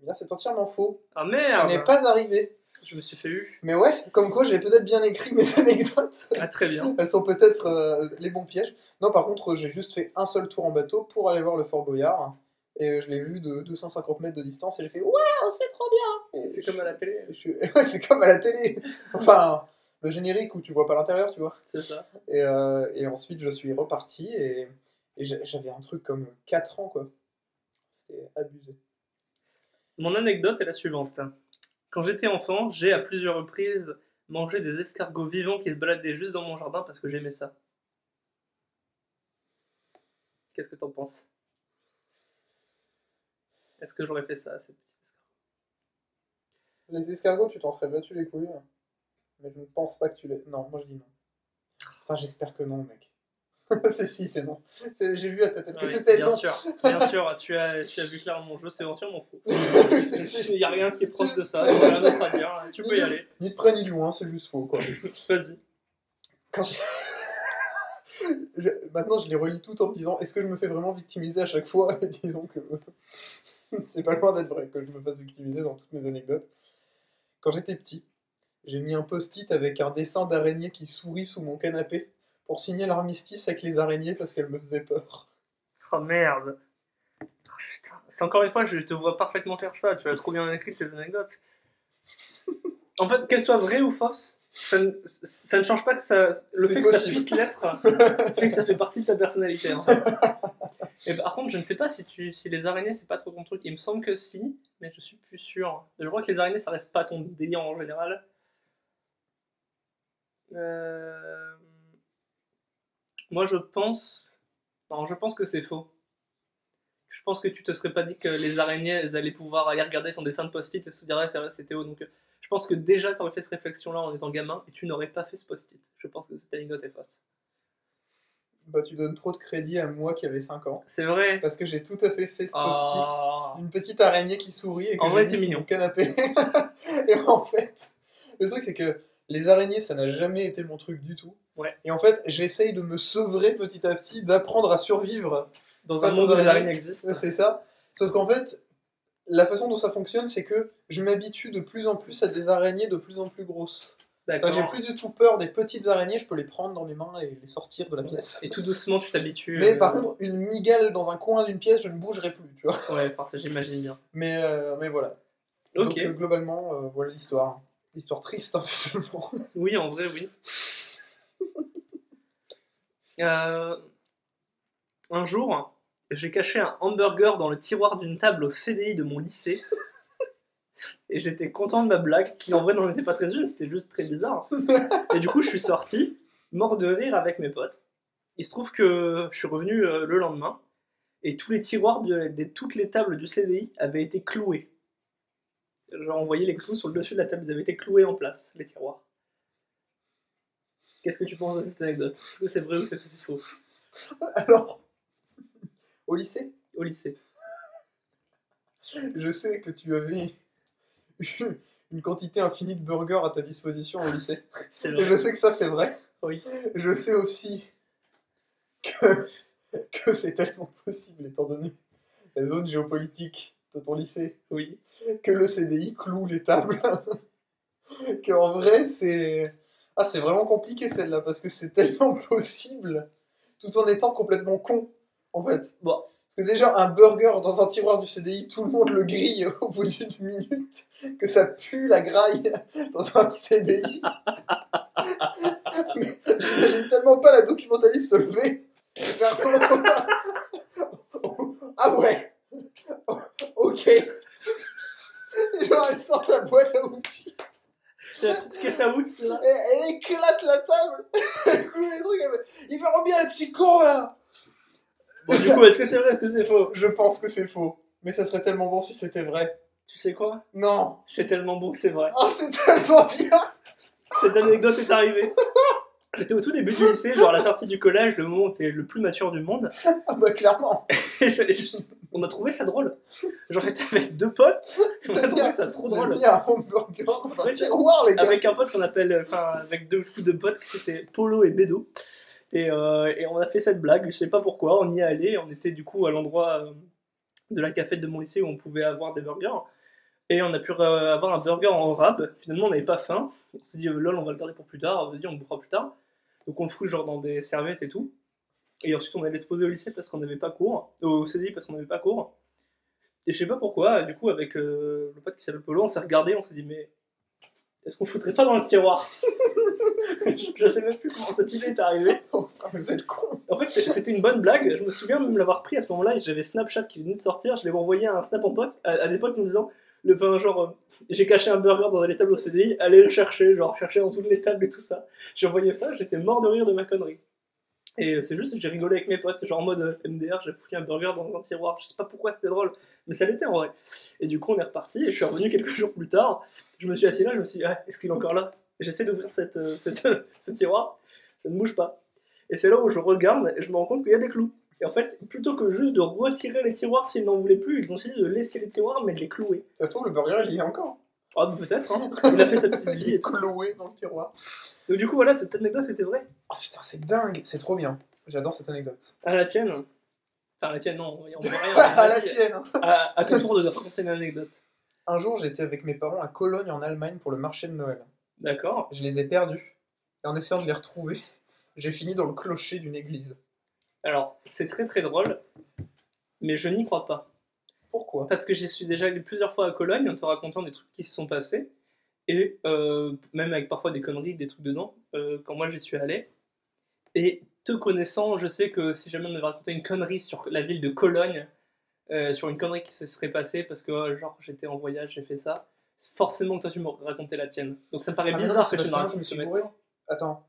[SPEAKER 1] Eh Bien, c'est entièrement faux.
[SPEAKER 2] Ah
[SPEAKER 1] Ça
[SPEAKER 2] merde
[SPEAKER 1] n'est pas arrivé.
[SPEAKER 2] Je me suis fait eu.
[SPEAKER 1] Mais ouais, comme quoi j'ai peut-être bien écrit mes anecdotes.
[SPEAKER 2] Ah très bien.
[SPEAKER 1] Elles sont peut-être euh, les bons pièges. Non, par contre, j'ai juste fait un seul tour en bateau pour aller voir le Fort Boyard. Et je l'ai vu de 250 mètres de distance et j'ai fait Waouh, c'est trop bien
[SPEAKER 2] C'est comme à la télé,
[SPEAKER 1] je Ouais, c'est comme à la télé. Enfin, le générique où tu vois pas l'intérieur, tu vois.
[SPEAKER 2] c'est ça.
[SPEAKER 1] Et, euh, et ensuite, je suis reparti et, et j'a- j'avais un truc comme 4 ans, quoi. C'était abusé.
[SPEAKER 2] Mon anecdote est la suivante. Quand j'étais enfant, j'ai à plusieurs reprises mangé des escargots vivants qui se baladaient juste dans mon jardin parce que j'aimais ça. Qu'est-ce que t'en penses? Est-ce que j'aurais fait ça à ces petits escargots?
[SPEAKER 1] Les escargots, tu t'en serais battu les couilles. Mais je ne pense pas que tu les. Non, moi je dis non. Putain, j'espère que non, mec. c'est si, c'est non. J'ai vu à ta tête que
[SPEAKER 2] Oui,
[SPEAKER 1] c'était
[SPEAKER 2] bien
[SPEAKER 1] non.
[SPEAKER 2] sûr, bien sûr, tu as, tu as vu clairement mon jeu, c'est entièrement faux.
[SPEAKER 1] C'est- c'est-
[SPEAKER 2] Il n'y a rien qui est proche de ça, il n'y a rien d'autre à dire, tu peux y aller.
[SPEAKER 1] Ni de près ni de loin, c'est juste faux, quoi.
[SPEAKER 2] Vas-y.
[SPEAKER 1] Quand je- Je- Maintenant, je les relis toutes en me disant est-ce que je me fais vraiment victimiser à chaque fois? Et disons que c'est pas loin d'être vrai que je me fasse victimiser dans toutes mes anecdotes. Quand j'étais petit, j'ai mis un post-it avec un dessin d'araignée qui sourit sous mon canapé pour signer l'armistice avec les araignées parce qu'elles me faisaient peur.
[SPEAKER 2] Oh merde. Oh, putain. C'est encore une fois, je te vois parfaitement faire ça. Tu as trop bien écrit tes anecdotes. En fait, qu'elles soient vraies ou fausses, ça ne, ça ne change pas que ça. Le fait que ça
[SPEAKER 1] possible.
[SPEAKER 2] puisse l'être fait que ça fait partie de ta personnalité. En fait. Et par contre, je ne sais pas si, tu, si les araignées, c'est pas trop ton truc. Il me semble que si, mais je suis plus sûr. Je crois que les araignées, ça reste pas ton délire en général. Euh, Moi, je pense. Non, je pense que c'est faux. Je pense que tu te serais pas dit que les araignées, elles allaient pouvoir aller regarder ton dessin de post-it et se dire, ah, c'est Théo. Donc, euh, je pense que déjà, tu aurais fait cette réflexion-là en étant gamin et tu n'aurais pas fait ce post-it. Je pense que cette anecdote est fausse.
[SPEAKER 1] Bah, tu donnes trop de crédit à moi qui avait 5 ans.
[SPEAKER 2] C'est vrai.
[SPEAKER 1] Parce que j'ai tout à fait fait ce post-it.
[SPEAKER 2] Oh.
[SPEAKER 1] Une petite araignée qui sourit et que
[SPEAKER 2] En vrai,
[SPEAKER 1] mis
[SPEAKER 2] c'est
[SPEAKER 1] sur
[SPEAKER 2] mignon.
[SPEAKER 1] mon canapé. et en fait, le truc, c'est que les araignées, ça n'a jamais été mon truc du tout.
[SPEAKER 2] Ouais.
[SPEAKER 1] Et en fait, j'essaye de me sevrer petit à petit, d'apprendre à survivre.
[SPEAKER 2] Dans un monde où les
[SPEAKER 1] araignées.
[SPEAKER 2] existent.
[SPEAKER 1] C'est ça. Sauf qu'en fait, la façon dont ça fonctionne, c'est que je m'habitue de plus en plus à des araignées de plus en plus grosses. Que J'ai plus du tout peur des petites araignées, je peux les prendre dans mes mains et les sortir de la pièce.
[SPEAKER 2] Et tout doucement, tu t'habitues.
[SPEAKER 1] Mais
[SPEAKER 2] euh,
[SPEAKER 1] par contre, une migale dans un coin d'une pièce, je ne bougerai plus, tu vois.
[SPEAKER 2] Ouais, enfin, ça, j'imagine bien.
[SPEAKER 1] Mais, euh, mais voilà.
[SPEAKER 2] Ok.
[SPEAKER 1] Donc euh, globalement, euh, voilà l'histoire. L'histoire triste, hein, finalement.
[SPEAKER 2] Oui, en vrai, oui. Euh, Un jour, j'ai caché un hamburger dans le tiroir d'une table au CDI de mon lycée. Et j'étais content de ma blague, qui en vrai n'en était pas très une, c'était juste très bizarre. Et du coup, je suis sorti, mort de rire avec mes potes. Il se trouve que je suis revenu euh, le lendemain, et tous les tiroirs de, de toutes les tables du CDI avaient été cloués. Genre, on voyait les clous sur le dessus de la table, ils avaient été cloués en place, les tiroirs. Qu'est-ce que tu penses de cette anecdote? Est-ce que c'est vrai ou c'est faux?
[SPEAKER 1] Alors, au lycée,
[SPEAKER 2] Au lycée.
[SPEAKER 1] je sais que tu avais eu une quantité infinie de burgers à ta disposition au lycée.
[SPEAKER 2] C'est
[SPEAKER 1] Et
[SPEAKER 2] vrai.
[SPEAKER 1] je sais que ça, c'est vrai.
[SPEAKER 2] Oui.
[SPEAKER 1] Je sais aussi que, que c'est tellement possible, étant donné la zone géopolitique de ton lycée,
[SPEAKER 2] Oui.
[SPEAKER 1] que le CDI cloue les tables. Qu'en vrai, c'est. Ah, c'est vraiment compliqué celle-là, parce que c'est tellement possible, tout en étant complètement con, en fait.
[SPEAKER 2] Bon,
[SPEAKER 1] Parce que déjà, un burger dans un tiroir du CDI, tout le monde le grille au bout d'une minute, que ça pue la graille dans un CDI. Mais j'imagine tellement pas la documentaliste se lever. ah ouais Ok Et genre, elle sort la boîte à outils,
[SPEAKER 2] c'est la petite caisse à outs là.
[SPEAKER 1] elle éclate la table, elle cloue les trucs, elle fait Il verront bien les petits cons là
[SPEAKER 2] Bon, du coup, est-ce que c'est vrai, est-ce que c'est faux?
[SPEAKER 1] Je pense que c'est faux. Mais ça serait tellement bon si c'était vrai.
[SPEAKER 2] Tu sais quoi?
[SPEAKER 1] Non
[SPEAKER 2] C'est tellement bon que c'est vrai.
[SPEAKER 1] Oh, c'est tellement bien
[SPEAKER 2] Cette anecdote est arrivée. J'étais au tout début du lycée, genre à la sortie du collège, le moment où t'es le plus mature du monde.
[SPEAKER 1] Ah bah clairement
[SPEAKER 2] Et c'est- et on a trouvé ça drôle. Genre j'étais avec deux potes, on a trouvé ça trop drôle.
[SPEAKER 1] mis un hamburger dans un tiroir, les gars
[SPEAKER 2] Avec un pote qu'on appelle, enfin avec deux coups de potes, c'était Polo et Bédo. Et, euh, et on a fait cette blague, je sais pas pourquoi, on y est allé, on était du coup à l'endroit euh, de la cafette de mon lycée où on pouvait avoir des burgers. Et on a pu euh, avoir un burger en rab. Finalement, on n'avait pas faim. On s'est dit, lol, on va le garder pour plus tard. Vas-y, on le bouffera plus tard. Donc on le fout genre dans des serviettes et tout. Et ensuite, on allait se poser au lycée parce qu'on n'avait pas cours. Au CDI parce qu'on n'avait pas cours. Et je sais pas pourquoi, du coup, avec euh, le pote qui s'appelle Polo, on s'est regardé, on s'est dit, mais est-ce qu'on foutrait pas dans le tiroir? Je, je sais même plus comment cette idée est arrivée.
[SPEAKER 1] Vous êtes con
[SPEAKER 2] En fait, c'était une bonne blague. Je me souviens même l'avoir pris à ce moment-là. J'avais Snapchat qui venait de sortir. Je l'avais envoyé un snap en pote à, à des potes en me disant le enfin, genre, euh, j'ai caché un burger dans les tables au CDI. Allez le chercher, genre chercher dans toutes les tables et tout ça. J'ai envoyé ça. J'étais mort de rire de ma connerie. Et euh, c'est juste, j'ai rigolé avec mes potes, genre en mode euh, MDR, j'ai foutu un burger dans un tiroir. Je sais pas pourquoi c'était drôle, mais ça l'était en vrai. Et du coup, on est reparti. Et je suis revenu quelques jours plus tard. Je me suis assis là. Je me suis dit, ah, est-ce qu'il est encore là? J'essaie d'ouvrir cette, cette, ce tiroir. Ça ne bouge pas. Et c'est là où je regarde et je me rends compte qu'il y a des clous. Et en fait, plutôt que juste de retirer les tiroirs s'ils n'en voulaient plus, ils ont décidé de laisser les tiroirs mais de les clouer.
[SPEAKER 1] Ça se trouve, le burger, il y est encore.
[SPEAKER 2] Ah, bah, peut-être, hein. Il a fait sa petite vie
[SPEAKER 1] Il
[SPEAKER 2] et
[SPEAKER 1] est
[SPEAKER 2] tout.
[SPEAKER 1] cloué dans le tiroir.
[SPEAKER 2] Donc, du coup, voilà, cette anecdote était vraie.
[SPEAKER 1] Oh putain, c'est dingue C'est trop bien. J'adore cette anecdote.
[SPEAKER 2] À la tienne. Enfin, à la tienne, non, on peut rien.
[SPEAKER 1] à la tienne
[SPEAKER 2] à, à ton tour de raconter une anecdote.
[SPEAKER 1] Un jour, j'étais avec mes parents à Cologne, en Allemagne, pour le marché de Noël.
[SPEAKER 2] D'accord.
[SPEAKER 1] Je les ai perdus. Et en essayant de les retrouver, j'ai fini dans le clocher d'une église.
[SPEAKER 2] Alors, c'est très très drôle, mais je n'y crois pas.
[SPEAKER 1] Pourquoi?
[SPEAKER 2] Parce que j'y suis déjà allé plusieurs fois à Cologne en te racontant des trucs qui se sont passés. Et euh, même avec parfois des conneries, des trucs dedans, euh, quand moi j'y suis allé. Et te connaissant, je sais que si jamais on devait raconter une connerie sur la ville de Cologne, euh, sur une connerie qui se serait passée parce que genre j'étais en voyage, j'ai fait ça, forcément que toi tu m'aurais raconté la tienne. Donc ça me paraît
[SPEAKER 1] Ah, non,
[SPEAKER 2] bizarre
[SPEAKER 1] c'est
[SPEAKER 2] que tu me
[SPEAKER 1] me
[SPEAKER 2] racontes.
[SPEAKER 1] Attends.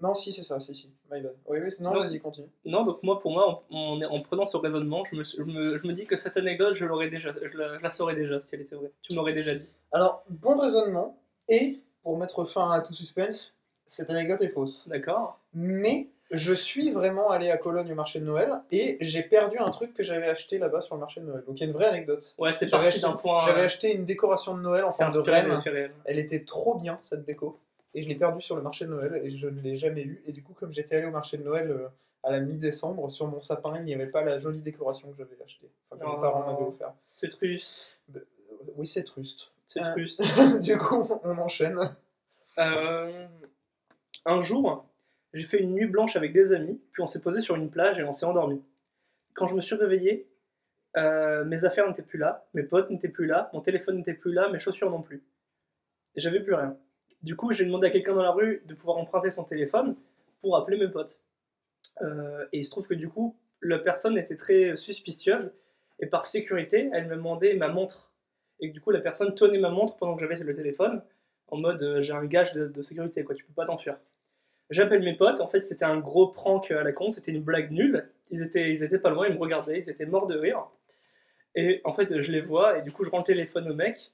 [SPEAKER 1] Non, si, c'est ça, si, si. My bad. Oui, oui, non, vas-y, continue.
[SPEAKER 2] Non, donc moi, pour moi, en, en- en prenant ce raisonnement, je me, je me, je me dis que cette anecdote, je l'aurais déjà, je la, je la saurais déjà si elle était vraie. Tu m'aurais déjà dit.
[SPEAKER 1] Alors, bon raisonnement, et pour mettre fin à tout suspense, cette anecdote est fausse.
[SPEAKER 2] D'accord
[SPEAKER 1] Mais je suis vraiment allé à Cologne au marché de Noël et j'ai perdu un truc que j'avais acheté là-bas sur le marché de Noël. Donc il y a une vraie anecdote.
[SPEAKER 2] Ouais, c'est parti d'un point.
[SPEAKER 1] J'avais acheté une décoration de Noël en forme de reine. Elle était trop bien cette déco et je l'ai perdue sur le marché de Noël et je ne l'ai jamais eue. Et du coup, comme j'étais allé au marché de Noël euh, à la mi-décembre, sur mon sapin, il n'y avait pas la jolie décoration que j'avais achetée, enfin que
[SPEAKER 2] Oh.
[SPEAKER 1] mes parents m'avaient offert.
[SPEAKER 2] C'est triste.
[SPEAKER 1] Euh, Oui, c'est truste.
[SPEAKER 2] C'est
[SPEAKER 1] Euh.
[SPEAKER 2] triste.
[SPEAKER 1] du coup, on enchaîne.
[SPEAKER 2] Euh, un jour, j'ai fait une nuit blanche avec des amis, puis on s'est posé sur une plage et on s'est endormi. Quand je me suis réveillé, mes affaires n'étaient plus là, mes potes n'étaient plus là, mon téléphone n'était plus là, mes chaussures non plus. Et j'avais plus rien. Du coup, j'ai demandé à quelqu'un dans la rue de pouvoir emprunter son téléphone pour appeler mes potes. Euh, et il se trouve que du coup, la personne était très suspicieuse et par sécurité, elle me demandait ma montre. Et du coup, la personne tenait ma montre pendant que j'avais le téléphone en mode euh, j'ai un gage de, de sécurité, quoi, tu peux pas t'enfuir. J'appelle mes potes, en fait c'était un gros prank à la con, c'était une blague nulle. Ils étaient, ils étaient pas loin, ils me regardaient, ils étaient morts de rire. Et en fait je les vois, et du coup je rends le téléphone au mec,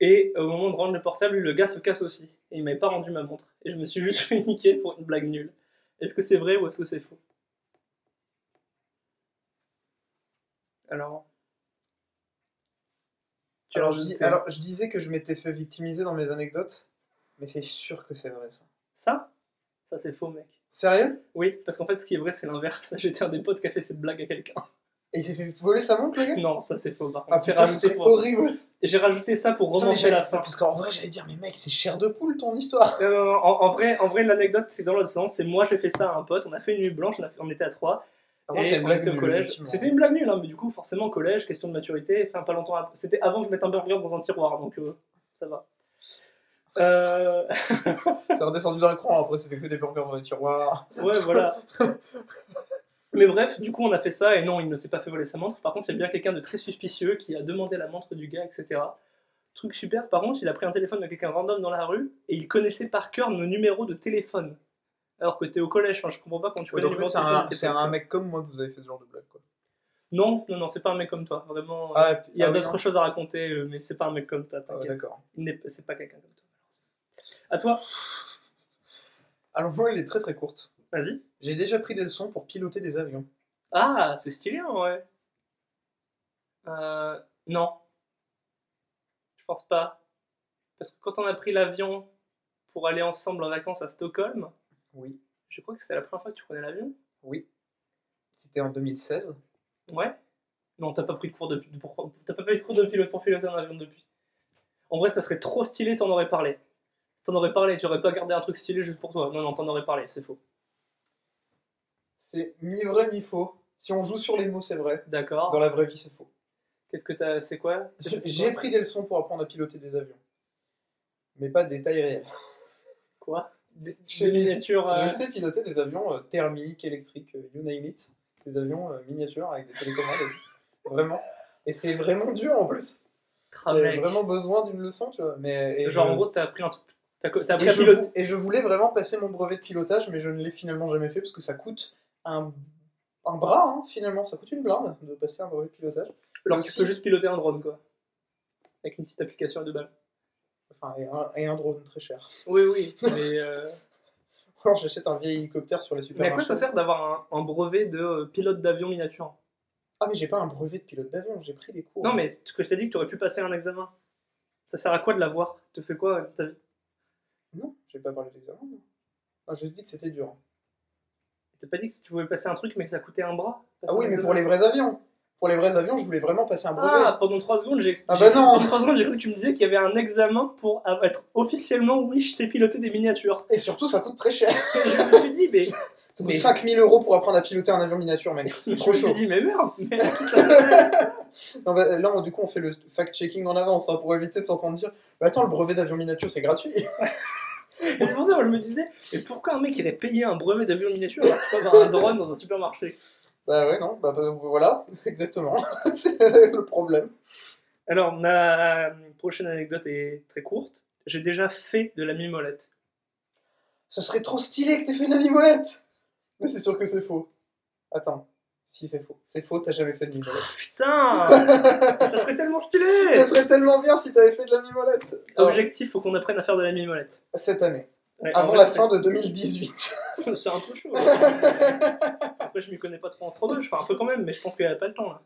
[SPEAKER 2] et au moment de rendre le portable, le gars se casse aussi. Et il m'avait pas rendu ma montre. Et je me suis juste fait niquer pour une blague nulle. Est-ce que c'est vrai ou est-ce que c'est faux? Alors. Tu
[SPEAKER 1] Alors je, dis- alors, je disais que je m'étais fait victimiser dans mes anecdotes, mais c'est sûr que c'est vrai ça.
[SPEAKER 2] Ça? Ça c'est faux, mec.
[SPEAKER 1] Sérieux?
[SPEAKER 2] Oui, parce qu'en fait, ce qui est vrai, c'est l'inverse. J'étais un des potes qui a fait cette blague à quelqu'un.
[SPEAKER 1] Et il s'est fait voler sa montre, le gars?
[SPEAKER 2] Non, ça c'est faux, par contre.
[SPEAKER 1] Ah
[SPEAKER 2] c'est
[SPEAKER 1] putain, horrible
[SPEAKER 2] J'ai rajouté ça pour romancer la
[SPEAKER 1] j'allais-
[SPEAKER 2] fin.
[SPEAKER 1] Parce qu'en vrai, j'allais dire, mais mec, c'est chair de poule ton histoire
[SPEAKER 2] Non, non, non, en, en vrai, en vrai l'anecdote, c'est dans l'autre sens. C'est moi, j'ai fait ça à un pote. On a fait une nuit blanche, on, a fait- on était à trois. Et
[SPEAKER 1] c'est une blague nulle,
[SPEAKER 2] collège. C'était une blague nulle, hein, mais du coup, forcément, collège, question de maturité. Enfin, pas longtemps après. C'était avant que je mette un burger dans un tiroir, donc euh, ça va. Euh,
[SPEAKER 1] C'est redescendu d'un cran, après c'était que des burgers dans les tiroirs.
[SPEAKER 2] Ouais, voilà. Mais bref, du coup, on a fait ça et non, il ne s'est pas fait voler sa montre. Par contre, il y a bien quelqu'un de très suspicieux qui a demandé la montre du gars, etc. Truc super, par contre, il a pris un téléphone de quelqu'un random dans la rue et il connaissait par cœur nos numéros de téléphone. Alors que t'es au collège, enfin, je comprends pas quand tu
[SPEAKER 1] Ouais,
[SPEAKER 2] connais
[SPEAKER 1] donc c'est un, c'est mec comme moi que vous avez fait ce genre de blague, quoi.
[SPEAKER 2] Non, non, non, c'est pas un mec comme toi, vraiment.
[SPEAKER 1] Ah,
[SPEAKER 2] euh, il y a
[SPEAKER 1] ah
[SPEAKER 2] d'autres choses à raconter, euh, mais c'est pas un mec comme toi,
[SPEAKER 1] Ah,
[SPEAKER 2] t'inquiète.
[SPEAKER 1] d'accord.
[SPEAKER 2] C'est pas quelqu'un comme toi. À toi,
[SPEAKER 1] Alors moi, elle est très très courte.
[SPEAKER 2] Vas-y.
[SPEAKER 1] J'ai déjà pris des leçons pour piloter des avions.
[SPEAKER 2] Ah, c'est stylé en vrai. Euh, non. Je pense pas. Parce que quand on a pris l'avion pour aller ensemble en vacances à Stockholm,
[SPEAKER 1] Oui.
[SPEAKER 2] je crois que c'est la première fois que tu prenais l'avion.
[SPEAKER 1] Oui. C'était en 2016.
[SPEAKER 2] Ouais. Non, t'as pas pris de cours de, de- pour- t'as pas pris de cours de pilote pour piloter un avion depuis. En vrai, ça serait trop stylé, t'en aurais parlé. T'en aurais parlé, tu aurais pas gardé un truc stylé juste pour toi. Non, non, t'en aurais parlé, c'est faux.
[SPEAKER 1] C'est mi-vrai, mi-faux. Si on joue sur les mots, c'est vrai.
[SPEAKER 2] D'accord.
[SPEAKER 1] Dans la vraie vie, c'est faux.
[SPEAKER 2] Qu'est-ce que t'as, c'est quoi?
[SPEAKER 1] J'ai pris des leçons pour apprendre à piloter des avions. Mais pas des tailles réelles.
[SPEAKER 2] Quoi? Des, des miniatures. euh,
[SPEAKER 1] Je sais piloter des avions euh, thermiques, électriques, euh, you name it. Des avions euh, miniatures avec des télécommandes et tout. Vraiment. Et c'est vraiment dur en plus. J'ai vraiment besoin d'une leçon, tu vois. Mais, et
[SPEAKER 2] Genre,
[SPEAKER 1] je-
[SPEAKER 2] en gros, t'as appris un truc. T'as
[SPEAKER 1] et
[SPEAKER 2] appris à
[SPEAKER 1] je,
[SPEAKER 2] piloter.
[SPEAKER 1] vou- et je voulais vraiment passer mon brevet de pilotage, mais je ne l'ai finalement jamais fait parce que ça coûte un, un bras, hein, finalement. Ça coûte une blinde de passer un brevet de pilotage.
[SPEAKER 2] Alors, tu peux juste piloter un drone, quoi. Avec une petite application à deux balles.
[SPEAKER 1] Enfin, et un, et un drone très cher.
[SPEAKER 2] Oui, oui. Mais, euh,
[SPEAKER 1] Alors j'achète un vieil hélicoptère sur les
[SPEAKER 2] mais à quoi ça sert d'avoir un, un brevet de euh, pilote d'avion miniature?
[SPEAKER 1] Ah, mais j'ai pas un brevet de pilote d'avion, j'ai pris des cours.
[SPEAKER 2] Non, mais ce que je t'ai dit que tu aurais pu passer un examen. Ça sert à quoi de l'avoir? Tu te fais quoi de ta vie?
[SPEAKER 1] Non, j'ai pas parlé d'examen. non. Ah, je dis que c'était dur.
[SPEAKER 2] T'as pas dit que si tu pouvais passer un truc mais que ça coûtait un bras
[SPEAKER 1] Ah oui, mais pour les vrais avions. Pour les vrais avions, je voulais vraiment passer un brevet.
[SPEAKER 2] Ah, pendant 3 secondes, j'ai
[SPEAKER 1] Ah bah non.
[SPEAKER 2] Pendant 3 secondes, j'ai cru que tu me disais qu'il y avait un examen pour être officiellement, oui, je sais piloter des miniatures.
[SPEAKER 1] Et surtout, ça coûte très cher.
[SPEAKER 2] Je me suis dit, mais
[SPEAKER 1] Ça coûte
[SPEAKER 2] Mais-
[SPEAKER 1] 5000 euros pour apprendre à piloter un avion miniature, mec. C'est trop
[SPEAKER 2] Je
[SPEAKER 1] chaud.
[SPEAKER 2] me suis dit, mais merde, mais ça
[SPEAKER 1] Non, bah, là, on- du coup, on fait le fact-checking en avance hein, pour éviter de s'entendre dire bah, Attends, le brevet d'avion miniature, c'est gratuit.
[SPEAKER 2] Et pour ça, moi, je me disais, mais pourquoi un mec irait payer un brevet d'avion miniature alors qu'il peut avoir un drone dans un supermarché?
[SPEAKER 1] Bah ouais, non, bah, bah, voilà, exactement. c'est le problème.
[SPEAKER 2] Alors, ma prochaine anecdote est très courte. J'ai déjà fait de la mimolette.
[SPEAKER 1] Ce serait trop stylé que t'aies fait de la mimolette Mais c'est sûr que c'est faux. Attends, si c'est faux. C'est faux, t'as jamais fait de mimolette.
[SPEAKER 2] Putain Ça serait tellement stylé
[SPEAKER 1] Ça serait tellement bien si t'avais fait de la mimolette.
[SPEAKER 2] Objectif, faut qu'on apprenne à faire de la mimolette.
[SPEAKER 1] cette année,
[SPEAKER 2] Ouais,
[SPEAKER 1] avant
[SPEAKER 2] vrai,
[SPEAKER 1] la fin de 2018.
[SPEAKER 2] fait- C'est un peu chaud. Après, je m'y connais pas trop en fraudeux, enfin un peu quand même, mais je pense qu'il n'y a pas le temps là.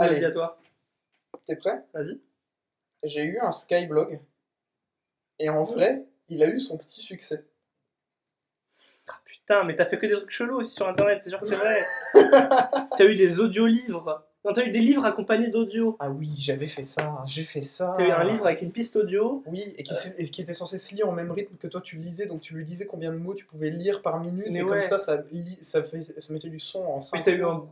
[SPEAKER 1] Allez.
[SPEAKER 2] Vas-y à toi.
[SPEAKER 1] T'es prêt?
[SPEAKER 2] Vas-y.
[SPEAKER 1] J'ai eu un Skyblog. Et en vrai, il a eu son petit succès.
[SPEAKER 2] Putain, mais t'as fait que des trucs chelous aussi sur internet, c'est vrai. t'as eu des audiolivres. Non, t'as eu des livres accompagnés d'audio.
[SPEAKER 1] Ah oui, j'avais fait ça, j'ai fait ça.
[SPEAKER 2] T'as eu un livre avec une piste audio.
[SPEAKER 1] Oui, et qui, et qui était censé se lire au même rythme que toi tu lisais, donc tu lui disais combien de mots tu pouvais lire par minute,
[SPEAKER 2] Mais
[SPEAKER 1] et
[SPEAKER 2] ouais.
[SPEAKER 1] comme ça, ça, ça, fait, ça mettait du son en
[SPEAKER 2] Mais
[SPEAKER 1] 5
[SPEAKER 2] t'as eu un,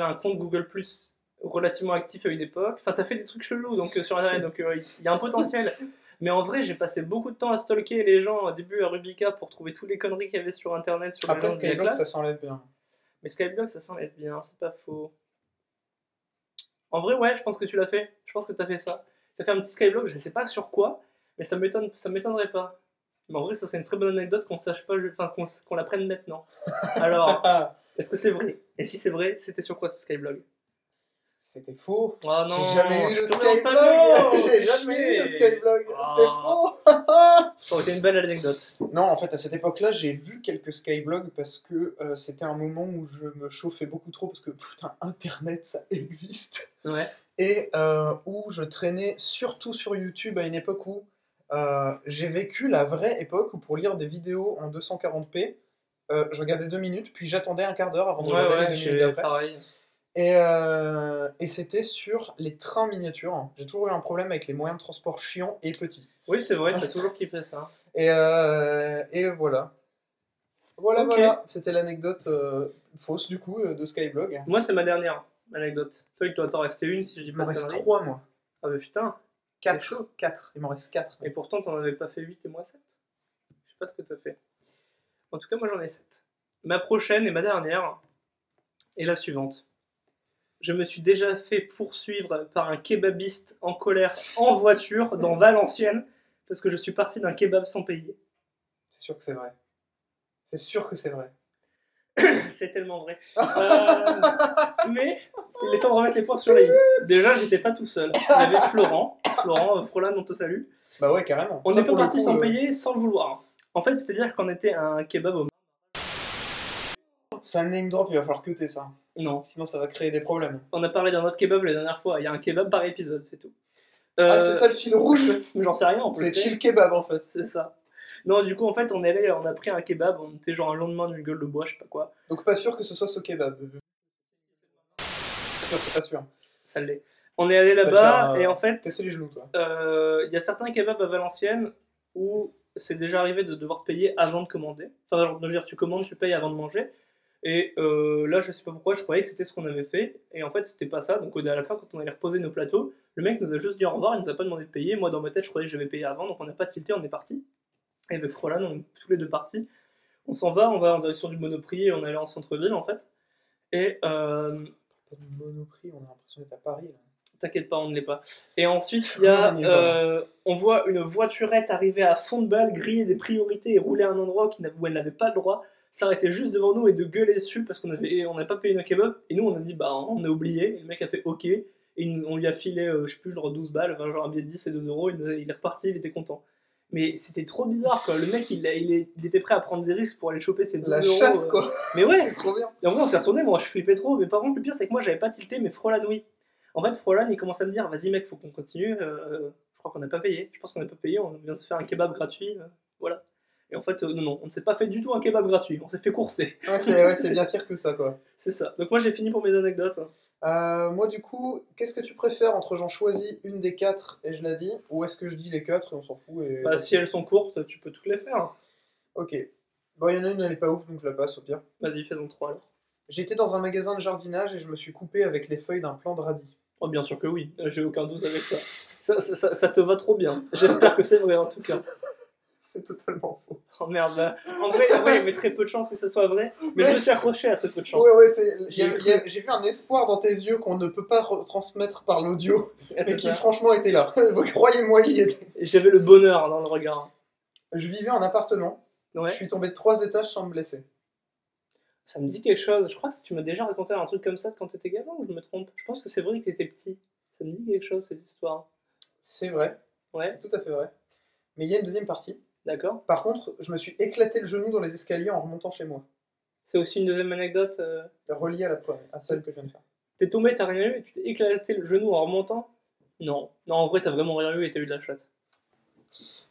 [SPEAKER 2] un compte Google Plus relativement actif à une époque. Enfin, t'as fait des trucs chelous donc, euh, sur internet, donc euh, il y a un potentiel. Mais en vrai, j'ai passé beaucoup de temps à stalker les gens au début à Rubica pour trouver toutes les conneries qu'il y avait sur internet sur
[SPEAKER 1] Après
[SPEAKER 2] la
[SPEAKER 1] Skyblog, ça s'enlève bien.
[SPEAKER 2] Mais Skyblog, ça s'enlève bien, c'est pas faux. En vrai, ouais, je pense que tu l'as fait. Je pense que t'as fait ça. T'as fait un petit Skyblog, je sais pas sur quoi, mais ça m'étonne, ça m'étonnerait pas. Mais en vrai, ça serait une très bonne anecdote qu'on sache pas, enfin qu'on qu'on l'apprenne maintenant. Alors, est-ce que c'est vrai? Et si c'est vrai, c'était sur quoi ce Skyblog
[SPEAKER 1] C'était faux.
[SPEAKER 2] Oh non,
[SPEAKER 1] J'ai jamais eu de
[SPEAKER 2] non,
[SPEAKER 1] Skyblog. J'ai jamais eu de. Skyblog.
[SPEAKER 2] Ah.
[SPEAKER 1] C'est faux.
[SPEAKER 2] Ça aurait été une belle anecdote.
[SPEAKER 1] Non, en fait, à cette époque-là, j'ai vu quelques Skyblogs parce que euh, c'était un moment où je me chauffais beaucoup trop parce que putain, Internet, ça existe.
[SPEAKER 2] Ouais.
[SPEAKER 1] Et euh, où je traînais surtout sur YouTube à une époque où euh, j'ai vécu la vraie époque où pour lire des vidéos en 240p, euh, je regardais deux minutes, puis j'attendais un quart d'heure avant de
[SPEAKER 2] Ouais,
[SPEAKER 1] regarder
[SPEAKER 2] ouais,
[SPEAKER 1] les deux minutes d'après. Et, euh, et c'était sur les trains miniatures. J'ai toujours eu un problème avec les moyens de transport chiants et petits.
[SPEAKER 2] Oui, c'est vrai, t'as toujours kiffé ça.
[SPEAKER 1] Et, euh, et voilà. Voilà, voilà. C'était l'anecdote euh, fausse du coup de Skyblog.
[SPEAKER 2] Moi, c'est ma dernière anecdote. Toi, il doit t'en rester une si je dis
[SPEAKER 1] Il
[SPEAKER 2] pas
[SPEAKER 1] m'en
[SPEAKER 2] de
[SPEAKER 1] reste trois, moi.
[SPEAKER 2] Ah bah putain. C'est
[SPEAKER 1] 4.
[SPEAKER 2] chaud.
[SPEAKER 1] 4. Il m'en reste 4.
[SPEAKER 2] Et pourtant, t'en avais pas fait 8 et moi 7. Je sais pas ce que t'as fait. En tout cas, moi j'en ai 7. Ma prochaine et ma dernière est la suivante. Je me suis déjà fait poursuivre par un kebabiste en colère en voiture dans Valenciennes parce que je suis parti d'un kebab sans payer.
[SPEAKER 1] C'est sûr que c'est vrai. C'est sûr que c'est vrai.
[SPEAKER 2] C'est tellement vrai. Euh, mais il est temps de remettre les points sur les i. Déjà, j'étais pas tout seul. Il y avait Florent. Florent, euh, Frolan, on te salue.
[SPEAKER 1] Bah ouais, carrément.
[SPEAKER 2] On n'est pas parti sans
[SPEAKER 1] euh,
[SPEAKER 2] payer, sans le vouloir. En fait, c'est-à-dire qu'on était à un kebab au.
[SPEAKER 1] C'est un name drop, il va falloir cuter ça.
[SPEAKER 2] Non,
[SPEAKER 1] Sinon, ça va créer des problèmes.
[SPEAKER 2] on a parlé d'un autre kebab la dernière fois. Il y a un kebab par épisode, c'est tout.
[SPEAKER 1] Ah,
[SPEAKER 2] Euh,
[SPEAKER 1] c'est ça le fil rouge
[SPEAKER 2] J'en sais rien.
[SPEAKER 1] C'est chill kebab en fait.
[SPEAKER 2] C'est ça. Non, du coup, en fait, on est allé, on a pris un kebab. On était genre un lendemain d'une gueule de bois, je sais pas quoi.
[SPEAKER 1] Donc, pas sûr que ce soit ce kebab. C'est pas sûr.
[SPEAKER 2] Ça l'est. On est allé là-bas
[SPEAKER 1] euh,
[SPEAKER 2] et en fait,
[SPEAKER 1] Casser les genoux, toi.
[SPEAKER 2] Euh, il y a certains kebabs à Valenciennes où c'est déjà arrivé de devoir payer avant de commander. Enfin, genre, de dire tu commandes, tu payes avant de manger. Et euh, là, je sais pas pourquoi, je croyais que c'était ce qu'on avait fait. Et en fait, c'était pas ça. Donc, à la fin, quand on allait reposer nos plateaux, le mec nous a juste dit au revoir, il nous a pas demandé de payer. Moi, dans ma tête, je croyais que j'avais payé avant, donc on n'a pas tilté, on est parti. Et avec Frolan, on est tous les deux partis. On s'en va, on va en direction du Monoprix et on allait en centre-ville en fait. Et euh,
[SPEAKER 1] Pas de monoprix, on a l'impression d'être à Paris là.
[SPEAKER 2] T'inquiète pas, on ne l'est pas. Et ensuite, il y a,
[SPEAKER 1] va.
[SPEAKER 2] euh, on voit une voiturette arriver à fond de balle, griller des priorités et rouler à un endroit où elle n'avait pas le droit, s'arrêter juste devant nous et de gueuler dessus parce qu'on avait, on n'avait pas payé nos kebabs. Et nous, on a dit, bah, on a oublié. Et le mec a fait OK. Et on lui a filé, euh, je sais plus, genre 12 balles, enfin, genre un billet de 10 et 2 euros. Il, il est reparti, il était content. Mais c'était trop bizarre, quoi. Le mec, il, a- il, est- il était prêt à prendre des risques pour aller choper ses 12
[SPEAKER 1] La
[SPEAKER 2] euros.
[SPEAKER 1] chasse
[SPEAKER 2] euh.
[SPEAKER 1] quoi.
[SPEAKER 2] Mais ouais,
[SPEAKER 1] trop bien.
[SPEAKER 2] et en vrai, on s'est retourné, moi je flippais trop, mais par contre, le pire, c'est que moi j'avais pas tilté, mais Frolan, oui. En fait, Frolan, il commence à me dire Vas-y, mec, faut qu'on continue. euh, je crois qu'on n'a pas payé. Je pense qu'on n'a pas payé, on vient de se faire un kebab gratuit. euh, voilà. Et en fait, euh, non, non, on ne s'est pas fait du tout un kebab gratuit, on s'est fait courser.
[SPEAKER 1] Ouais, c'est ouais, bien pire que ça quoi.
[SPEAKER 2] C'est ça. Donc, moi j'ai fini pour mes anecdotes.
[SPEAKER 1] Euh, moi du coup, qu'est-ce que tu préfères entre j'en choisis une des quatre et je la dis, ou est-ce que je dis les quatre et on s'en fout et...
[SPEAKER 2] Bah, si elles sont courtes, tu peux toutes les faire.
[SPEAKER 1] Ok. Bon, il y en a une, elle est pas ouf, donc je la passe au pire.
[SPEAKER 2] Vas-y, faisons trois alors.
[SPEAKER 1] J'étais dans un magasin de jardinage et je me suis coupé avec les feuilles d'un plant de radis.
[SPEAKER 2] Oh, bien sûr que oui, Euh, j'ai aucun doute avec ça. Ça, ça, ça- ça te va trop bien. J'espère que c'est vrai en tout cas.
[SPEAKER 1] C'est totalement faux.
[SPEAKER 2] Oh merde, en vrai, en vrai, il y avait très peu de chances que ça soit vrai, mais je me suis accroché à ce peu de chance.
[SPEAKER 1] Ouais, ouais,
[SPEAKER 2] J'ai
[SPEAKER 1] vu un espoir dans tes yeux qu'on ne peut pas retransmettre par l'audio,
[SPEAKER 2] Et
[SPEAKER 1] mais qui
[SPEAKER 2] ça.
[SPEAKER 1] franchement était là. Croyez-moi, il y était.
[SPEAKER 2] Et J'avais le bonheur dans le regard.
[SPEAKER 1] Je vivais en appartement,
[SPEAKER 2] Ouais.
[SPEAKER 1] je suis tombé de trois étages sans me blesser.
[SPEAKER 2] Ça me dit quelque chose. Je crois que tu m'as déjà raconté un truc comme ça quand t'étais gamin ou je me trompe? Je pense que c'est vrai que t'étais petit. Ça me dit quelque chose cette histoire.
[SPEAKER 1] C'est vrai,
[SPEAKER 2] Ouais,
[SPEAKER 1] c'est tout à fait vrai. Mais il y a une deuxième partie.
[SPEAKER 2] D'accord.
[SPEAKER 1] Par contre, je me suis éclaté le genou dans les escaliers en remontant chez moi.
[SPEAKER 2] C'est aussi une deuxième anecdote. euh,
[SPEAKER 1] Relié à la première, à celle que je viens de faire.
[SPEAKER 2] T'es tombé, t'as rien eu, et tu t'es éclaté le genou en remontant? Non. Non, en vrai, t'as vraiment rien eu et t'as eu de la chatte.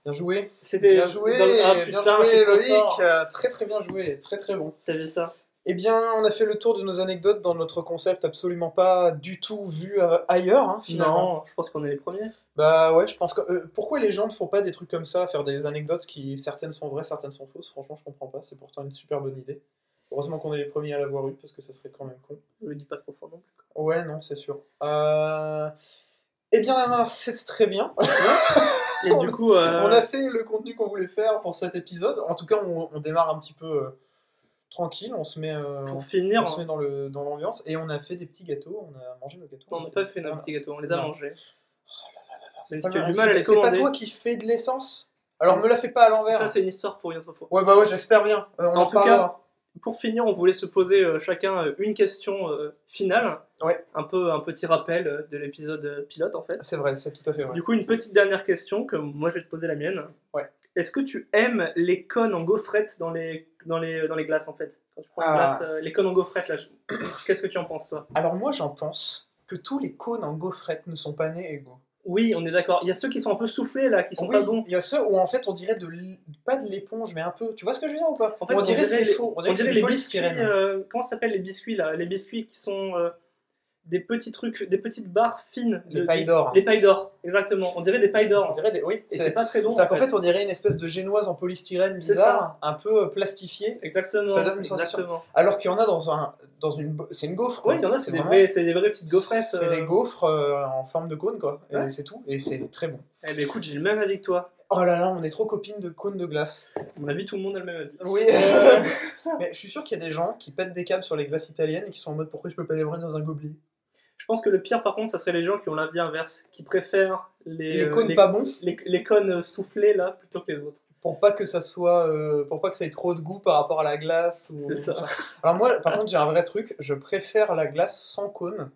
[SPEAKER 1] Bien joué,
[SPEAKER 2] C'était.
[SPEAKER 1] bien joué,
[SPEAKER 2] dans le- Ah,
[SPEAKER 1] bien
[SPEAKER 2] putain,
[SPEAKER 1] joué
[SPEAKER 2] trop
[SPEAKER 1] Loïc,
[SPEAKER 2] fort.
[SPEAKER 1] Euh, très très bien joué, très très bon.
[SPEAKER 2] T'as vu ça?
[SPEAKER 1] Eh bien, on a fait le tour de nos anecdotes dans notre concept absolument pas du tout vu euh, ailleurs, hein, finalement.
[SPEAKER 2] Non, je pense qu'on est les premiers.
[SPEAKER 1] Bah ouais, je pense que. euh, pourquoi les gens ne font pas des trucs comme ça, faire des anecdotes qui certaines sont vraies, certaines sont fausses? Franchement, je comprends pas. C'est pourtant une super bonne idée. Heureusement qu'on est les premiers à l'avoir eu parce que ça serait quand même con.
[SPEAKER 2] Je le dis pas trop fort non plus.
[SPEAKER 1] Ouais, non, c'est sûr. Euh... Eh bien, c'est très bien.
[SPEAKER 2] Et du coup, euh,
[SPEAKER 1] On a fait le contenu qu'on voulait faire pour cet épisode. En tout cas, on, on démarre un petit peu tranquille. On se met, euh,
[SPEAKER 2] pour finir,
[SPEAKER 1] on se met dans le dans l'ambiance et on a fait des petits gâteaux. On a mangé nos gâteaux.
[SPEAKER 2] on n'a pas fait nos petits gâteaux, on les a
[SPEAKER 1] Non.
[SPEAKER 2] mangés.
[SPEAKER 1] C'est- pas toi qui fais de l'essence Alors me la fais pas à l'envers.
[SPEAKER 2] Ça, c'est une histoire pour une autre fois.
[SPEAKER 1] Ouais, bah ouais, j'espère bien. Euh, on
[SPEAKER 2] En
[SPEAKER 1] en
[SPEAKER 2] tout. Pour finir, on voulait se poser euh, chacun une question finale.
[SPEAKER 1] Ouais.
[SPEAKER 2] Un peu un petit rappel de l'épisode pilote en fait.
[SPEAKER 1] C'est vrai, c'est tout à fait vrai.
[SPEAKER 2] Du coup, une petite dernière question, que moi je vais te poser la mienne.
[SPEAKER 1] Ouais.
[SPEAKER 2] Est-ce que tu aimes les cônes en gaufrette dans les, dans les, dans les glaces en fait Quand tu prends une
[SPEAKER 1] Ah.
[SPEAKER 2] glace, euh, les cônes en gaufrette là, je- qu'est-ce que tu en penses toi
[SPEAKER 1] Alors moi, j'en pense que tous les cônes en gaufrette ne sont pas nés égaux.
[SPEAKER 2] Oui, on est d'accord. Il y a ceux qui sont un peu soufflés là, qui sont
[SPEAKER 1] Oui,
[SPEAKER 2] pas bons.
[SPEAKER 1] il y a ceux où en fait on dirait de l- pas de l'éponge, mais un peu. Tu vois ce que je veux dire ou pas
[SPEAKER 2] En fait,
[SPEAKER 1] on dirait que c'est
[SPEAKER 2] les,
[SPEAKER 1] faux.
[SPEAKER 2] on
[SPEAKER 1] On dirait c'est
[SPEAKER 2] dirait les biscuits. euh, comment ça s'appelle les biscuits là? Les biscuits qui sont euh, des petits trucs, des petites barres fines.
[SPEAKER 1] Les
[SPEAKER 2] de-
[SPEAKER 1] pailles d'or.
[SPEAKER 2] Les pailles d'or, exactement. On dirait des pailles
[SPEAKER 1] On
[SPEAKER 2] d'or.
[SPEAKER 1] dirait des. Oui.
[SPEAKER 2] Et
[SPEAKER 1] c'est-
[SPEAKER 2] pas très bon.
[SPEAKER 1] C'est-à-dire
[SPEAKER 2] en
[SPEAKER 1] qu'en fait, on dirait une espèce de génoise en polystyrène
[SPEAKER 2] C'est
[SPEAKER 1] bizarre, un peu euh, plastifiée,
[SPEAKER 2] Exactement.
[SPEAKER 1] Ça donne une sensation.
[SPEAKER 2] Exactement.
[SPEAKER 1] alors qu'il y en a dans un dans une c'est une gaufre.
[SPEAKER 2] Oui, il y en a, c'est des, vrais, des vraies petites gaufrettes.
[SPEAKER 1] C'est
[SPEAKER 2] euh.
[SPEAKER 1] des gaufres euh, en forme de cône quoi. Et c'est tout. Et c'est très bon.
[SPEAKER 2] Eh ben écoute, j'ai le même avis que toi.
[SPEAKER 1] Oh là là, on est trop copines de cônes de glace.
[SPEAKER 2] À mon avis, tout le monde a le même avis.
[SPEAKER 1] Oui.
[SPEAKER 2] Euh,
[SPEAKER 1] Mais je suis sûr qu'il y a des gens qui pètent des câbles sur les glaces italiennes et qui sont en mode pourquoi je peux pas les dans un gobelet?
[SPEAKER 2] Je pense que le pire, par contre, ça serait les gens qui ont l'avis inverse, qui préfèrent les,
[SPEAKER 1] Les
[SPEAKER 2] euh,
[SPEAKER 1] cônes
[SPEAKER 2] les,
[SPEAKER 1] pas bons
[SPEAKER 2] les- les cônes soufflés là plutôt que les autres.
[SPEAKER 1] pour pas que ça soit euh, pour pas que ça ait trop de goût par rapport à la glace ou
[SPEAKER 2] C'est ça.
[SPEAKER 1] alors moi par contre j'ai un vrai truc je préfère la glace sans cône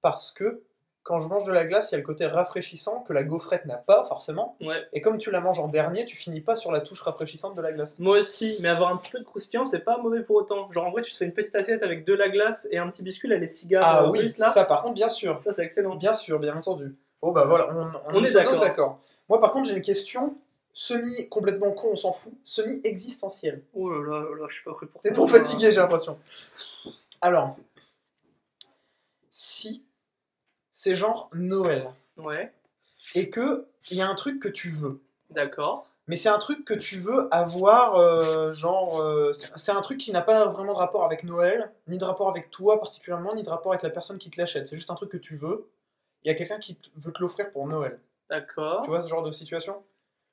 [SPEAKER 1] parce que quand je mange de la glace il y a le côté rafraîchissant que la gaufrette n'a pas forcément
[SPEAKER 2] Ouais.
[SPEAKER 1] et comme tu la manges en dernier tu finis pas sur la touche rafraîchissante de la glace
[SPEAKER 2] Moi aussi, mais avoir un petit peu de croustillant, c'est pas mauvais pour autant. Genre en vrai, tu te fais une petite assiette avec de la glace et un petit biscuit, là, les cigares
[SPEAKER 1] ah
[SPEAKER 2] euh,
[SPEAKER 1] oui
[SPEAKER 2] russes, là.
[SPEAKER 1] ça par contre bien sûr
[SPEAKER 2] Ça, c'est excellent.
[SPEAKER 1] bien sûr bien entendu bon bah voilà on,
[SPEAKER 2] On
[SPEAKER 1] nous
[SPEAKER 2] est d'accord.
[SPEAKER 1] moi par contre j'ai une question semi complètement con on s'en fout semi existentielle
[SPEAKER 2] Oh là là, là, je suis pas prêt pour
[SPEAKER 1] T'es trop fatigué, j'ai l'impression. Alors, si c'est genre Noël
[SPEAKER 2] Ouais,
[SPEAKER 1] et que il y a un truc que tu veux,
[SPEAKER 2] d'accord.
[SPEAKER 1] mais c'est un truc que tu veux avoir, euh, genre, euh, c'est un truc qui n'a pas vraiment de rapport avec Noël, ni de rapport avec toi particulièrement, ni de rapport avec la personne qui te l'achète. C'est juste un truc que tu veux. Il y a quelqu'un qui veut te l'offrir pour Noël.
[SPEAKER 2] D'accord.
[SPEAKER 1] Tu vois ce genre de situation?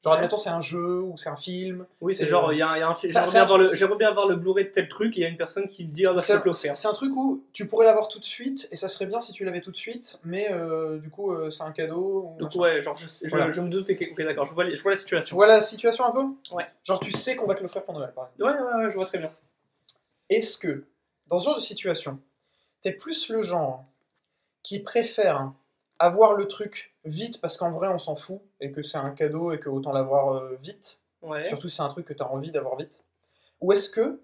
[SPEAKER 1] Genre, admettons, c'est un jeu ou c'est un film.
[SPEAKER 2] Oui, c'est genre, il y, a un film. J'aimerais bien, avoir le- Blu-ray de tel truc et il y a une personne qui me dit Ah bah,
[SPEAKER 1] C'est un,
[SPEAKER 2] l'offrir.
[SPEAKER 1] c'est un truc où tu pourrais l'avoir tout de suite, et ça serait bien si tu l'avais tout de suite, mais euh, du coup, euh, c'est un cadeau.
[SPEAKER 2] Donc, ouais, genre, je, je,
[SPEAKER 1] Voilà.
[SPEAKER 2] je me doute que. Ok, d'accord, je vois, je vois la
[SPEAKER 1] Tu
[SPEAKER 2] situation.
[SPEAKER 1] vois la situation un peu?
[SPEAKER 2] Ouais.
[SPEAKER 1] Genre, tu sais qu'on va te l'offrir pour Noël, par exemple.
[SPEAKER 2] Ouais, ouais, ouais, je vois très bien.
[SPEAKER 1] Est-ce que, dans ce genre de situation, t'es plus le genre qui préfère avoir le truc vite parce qu'en vrai on s'en fout et que c'est un cadeau et que autant l'avoir euh, vite,
[SPEAKER 2] Ouais.
[SPEAKER 1] surtout si c'est un truc que t'as envie d'avoir vite Ou est-ce que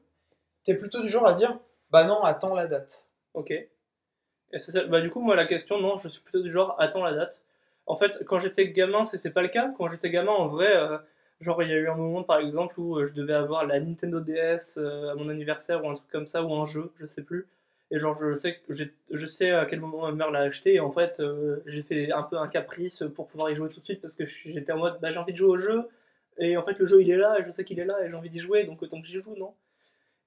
[SPEAKER 1] t'es plutôt du genre à dire bah non, attends la date
[SPEAKER 2] Ok. Et ça. Bah, du coup, moi, la question, non, je suis plutôt du genre, attends la date. En fait, quand j'étais gamin, c'était pas le cas. Quand j'étais gamin, en vrai, euh, genre, il y a eu un moment, par exemple, où euh, je devais avoir la Nintendo DS euh, à mon anniversaire ou un truc comme ça, ou un jeu, je sais plus. Et genre, je sais, que je sais à quel moment ma mère l'a acheté. Et en fait, euh, j'ai fait un peu un caprice pour pouvoir y jouer tout de suite parce que j'étais en mode, bah, j'ai envie de jouer au jeu. Et en fait, le jeu il est là, et je sais qu'il est là, et j'ai envie d'y jouer, donc autant que j'y joue, non?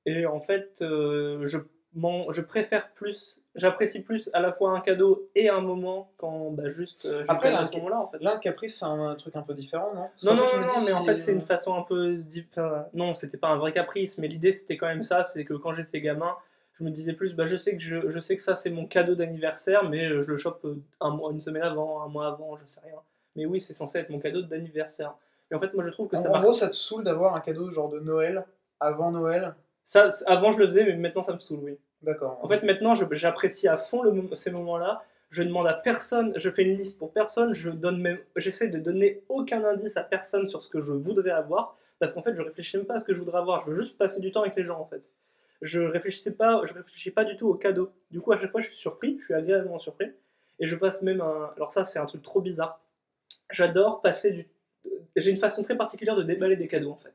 [SPEAKER 2] Et en fait, euh, je, je préfère plus, j'apprécie plus à la fois un cadeau et un moment quand bah, juste euh,
[SPEAKER 1] Après, là,
[SPEAKER 2] à ce moment-là, en fait.
[SPEAKER 1] Là, un caprice, c'est un truc un peu différent, non?
[SPEAKER 2] Non, non, non, non, mais en fait, c'est une façon un peu. enfin, non, c'était pas un vrai caprice, mais l'idée c'était quand même ça c'est que quand j'étais gamin, je me disais plus, bah, je, sais que je, je sais que ça c'est mon cadeau d'anniversaire, mais euh, je le chope euh, un mois, une semaine avant, un mois avant, je sais rien. Mais oui, c'est censé être mon cadeau d'anniversaire. Mais en fait, moi je trouve que
[SPEAKER 1] En,
[SPEAKER 2] ça
[SPEAKER 1] en
[SPEAKER 2] marque.
[SPEAKER 1] gros, ça te saoule d'avoir un cadeau genre de Noël avant Noël?
[SPEAKER 2] Ça, avant je le faisais, mais maintenant ça me saoule, oui.
[SPEAKER 1] D'accord.
[SPEAKER 2] En fait, maintenant j'apprécie à fond le ces moments-là. Je demande à personne, je fais une liste pour personne, je donne même, j'essaie de donner aucun indice à personne sur ce que je voudrais avoir, parce qu'en fait, je réfléchis même pas à ce que je voudrais avoir, je veux juste passer du temps avec les gens, en fait. Je réfléchissais pas, je réfléchis pas du tout au cadeau. Du coup, à chaque fois, je suis surpris, je suis agréablement surpris, et je passe même un. Alors ça, c'est un truc trop bizarre. J'adore passer du. J'ai une façon très particulière de déballer des cadeaux, en fait.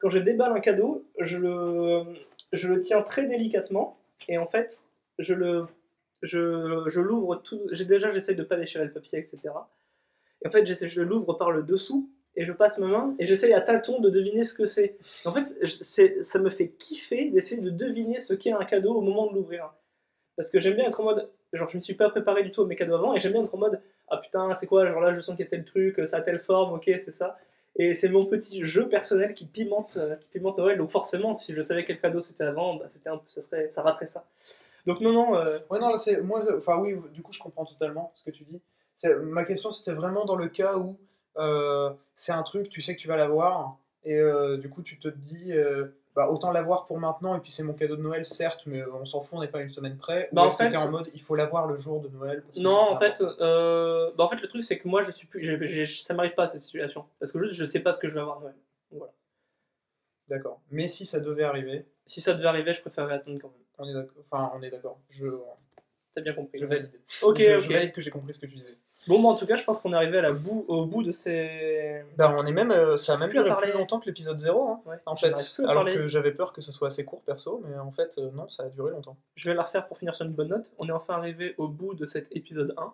[SPEAKER 2] Quand je déballe un cadeau, je le, tiens très délicatement, et en fait, je le je, je l'ouvre tout. J'ai déjà, j'essaie de pas déchirer le papier, etc. Et en fait, je l'ouvre par le dessous et je passe ma main et j'essaie à tâtons de deviner ce que c'est. En fait, ça me fait kiffer d'essayer de deviner ce qu'est un cadeau au moment de l'ouvrir. Parce que j'aime bien être en mode, genre, je me suis pas préparé du tout à mes cadeaux avant et j'aime bien être en mode, ah putain, c'est quoi, genre là, je sens qu'il y a tel truc, ça a telle forme, ok, c'est ça. Et c'est mon petit jeu personnel qui pimente, euh, qui pimente Noël. Donc forcément, si je savais quel cadeau c'était avant, bah, ça, serait, ça raterait ça. Donc non, non, euh,
[SPEAKER 1] Ouais, non, c'est. Moi, enfin, oui, du coup, je comprends totalement ce que tu dis. Ma question, c'était vraiment dans le cas où c'est un truc, tu sais que tu vas l'avoir, et euh, du coup, tu te dis, euh, bah, autant l'avoir pour maintenant, et puis c'est mon cadeau de Noël, certes, mais on s'en fout, on n'est pas une semaine près.
[SPEAKER 2] Bah,
[SPEAKER 1] ou
[SPEAKER 2] en
[SPEAKER 1] est-ce que
[SPEAKER 2] fait,
[SPEAKER 1] t'es en mode, il faut l'avoir le jour de Noël parce que
[SPEAKER 2] Non,
[SPEAKER 1] c'est
[SPEAKER 2] en fait,
[SPEAKER 1] important.
[SPEAKER 2] euh, bah, en fait, le truc, c'est que moi, je suis plus, j'ai- j'ai- ça m'arrive pas à cette situation. Parce que juste, je sais pas ce que je vais avoir Noël. Voilà.
[SPEAKER 1] D'accord. Mais si ça devait arriver,
[SPEAKER 2] Si ça devait arriver, je préférerais attendre quand même.
[SPEAKER 1] on est d'accord. Enfin, on est d'accord. Je,
[SPEAKER 2] T'as bien compris.
[SPEAKER 1] je valide.
[SPEAKER 2] Ok,
[SPEAKER 1] je,
[SPEAKER 2] ok.
[SPEAKER 1] je valide que j'ai compris ce que tu disais.
[SPEAKER 2] Bon, bah, en tout cas, je pense qu'on est arrivé à la bout, au bout de ces.
[SPEAKER 1] Bah, on est même, euh, ça a même duré plus longtemps que l'épisode 0, hein,
[SPEAKER 2] Ouais,
[SPEAKER 1] en fait. Alors
[SPEAKER 2] parler.
[SPEAKER 1] que j'avais peur que ce soit assez court, perso, mais en fait, euh, non, ça a duré longtemps.
[SPEAKER 2] Je vais la refaire pour finir sur une bonne note. On est enfin arrivé au bout de cet épisode 1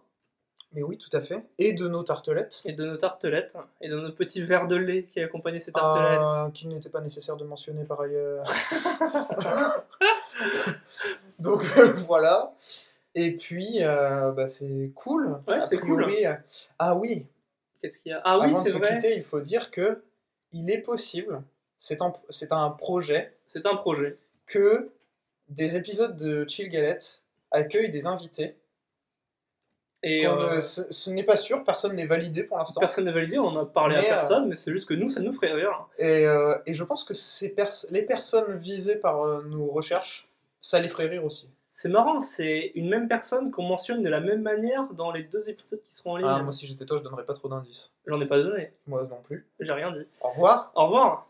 [SPEAKER 1] Mais oui, tout à fait. Et de nos tartelettes.
[SPEAKER 2] et de nos tartelettes et de nos petits verres de lait qui accompagnaient ces tartelettes.
[SPEAKER 1] euh, qu'il n'était pas nécessaire de mentionner par ailleurs. Donc voilà. Et puis, euh, bah, c'est cool.
[SPEAKER 2] Ouais, c'est
[SPEAKER 1] priori. Ah oui,
[SPEAKER 2] Qu'est-ce qu'il y a? Ah oui,
[SPEAKER 1] avant de
[SPEAKER 2] c'est
[SPEAKER 1] se
[SPEAKER 2] vrai.
[SPEAKER 1] quitter, il faut dire que il est possible, c'est un, projet,
[SPEAKER 2] C'est un projet.
[SPEAKER 1] que des épisodes de Chill Galette accueillent des invités.
[SPEAKER 2] Et euh,
[SPEAKER 1] ce ce n'est pas sûr, personne n'est validé pour l'instant.
[SPEAKER 2] personne n'a validé, on a parlé à
[SPEAKER 1] euh,
[SPEAKER 2] personne, mais c'est juste que nous, ça nous ferait rire.
[SPEAKER 1] Et, euh, et je pense que ces pers- les personnes visées par euh, nos recherches, ça les ferait rire aussi.
[SPEAKER 2] C'est marrant, c'est une même personne qu'on mentionne de la même manière dans les deux épisodes qui seront en ligne.
[SPEAKER 1] Ah, moi, si j'étais toi, je donnerais pas trop d'indices.
[SPEAKER 2] J'en ai pas donné,
[SPEAKER 1] Moi non plus.
[SPEAKER 2] j'ai rien dit.
[SPEAKER 1] Au revoir.
[SPEAKER 2] Au revoir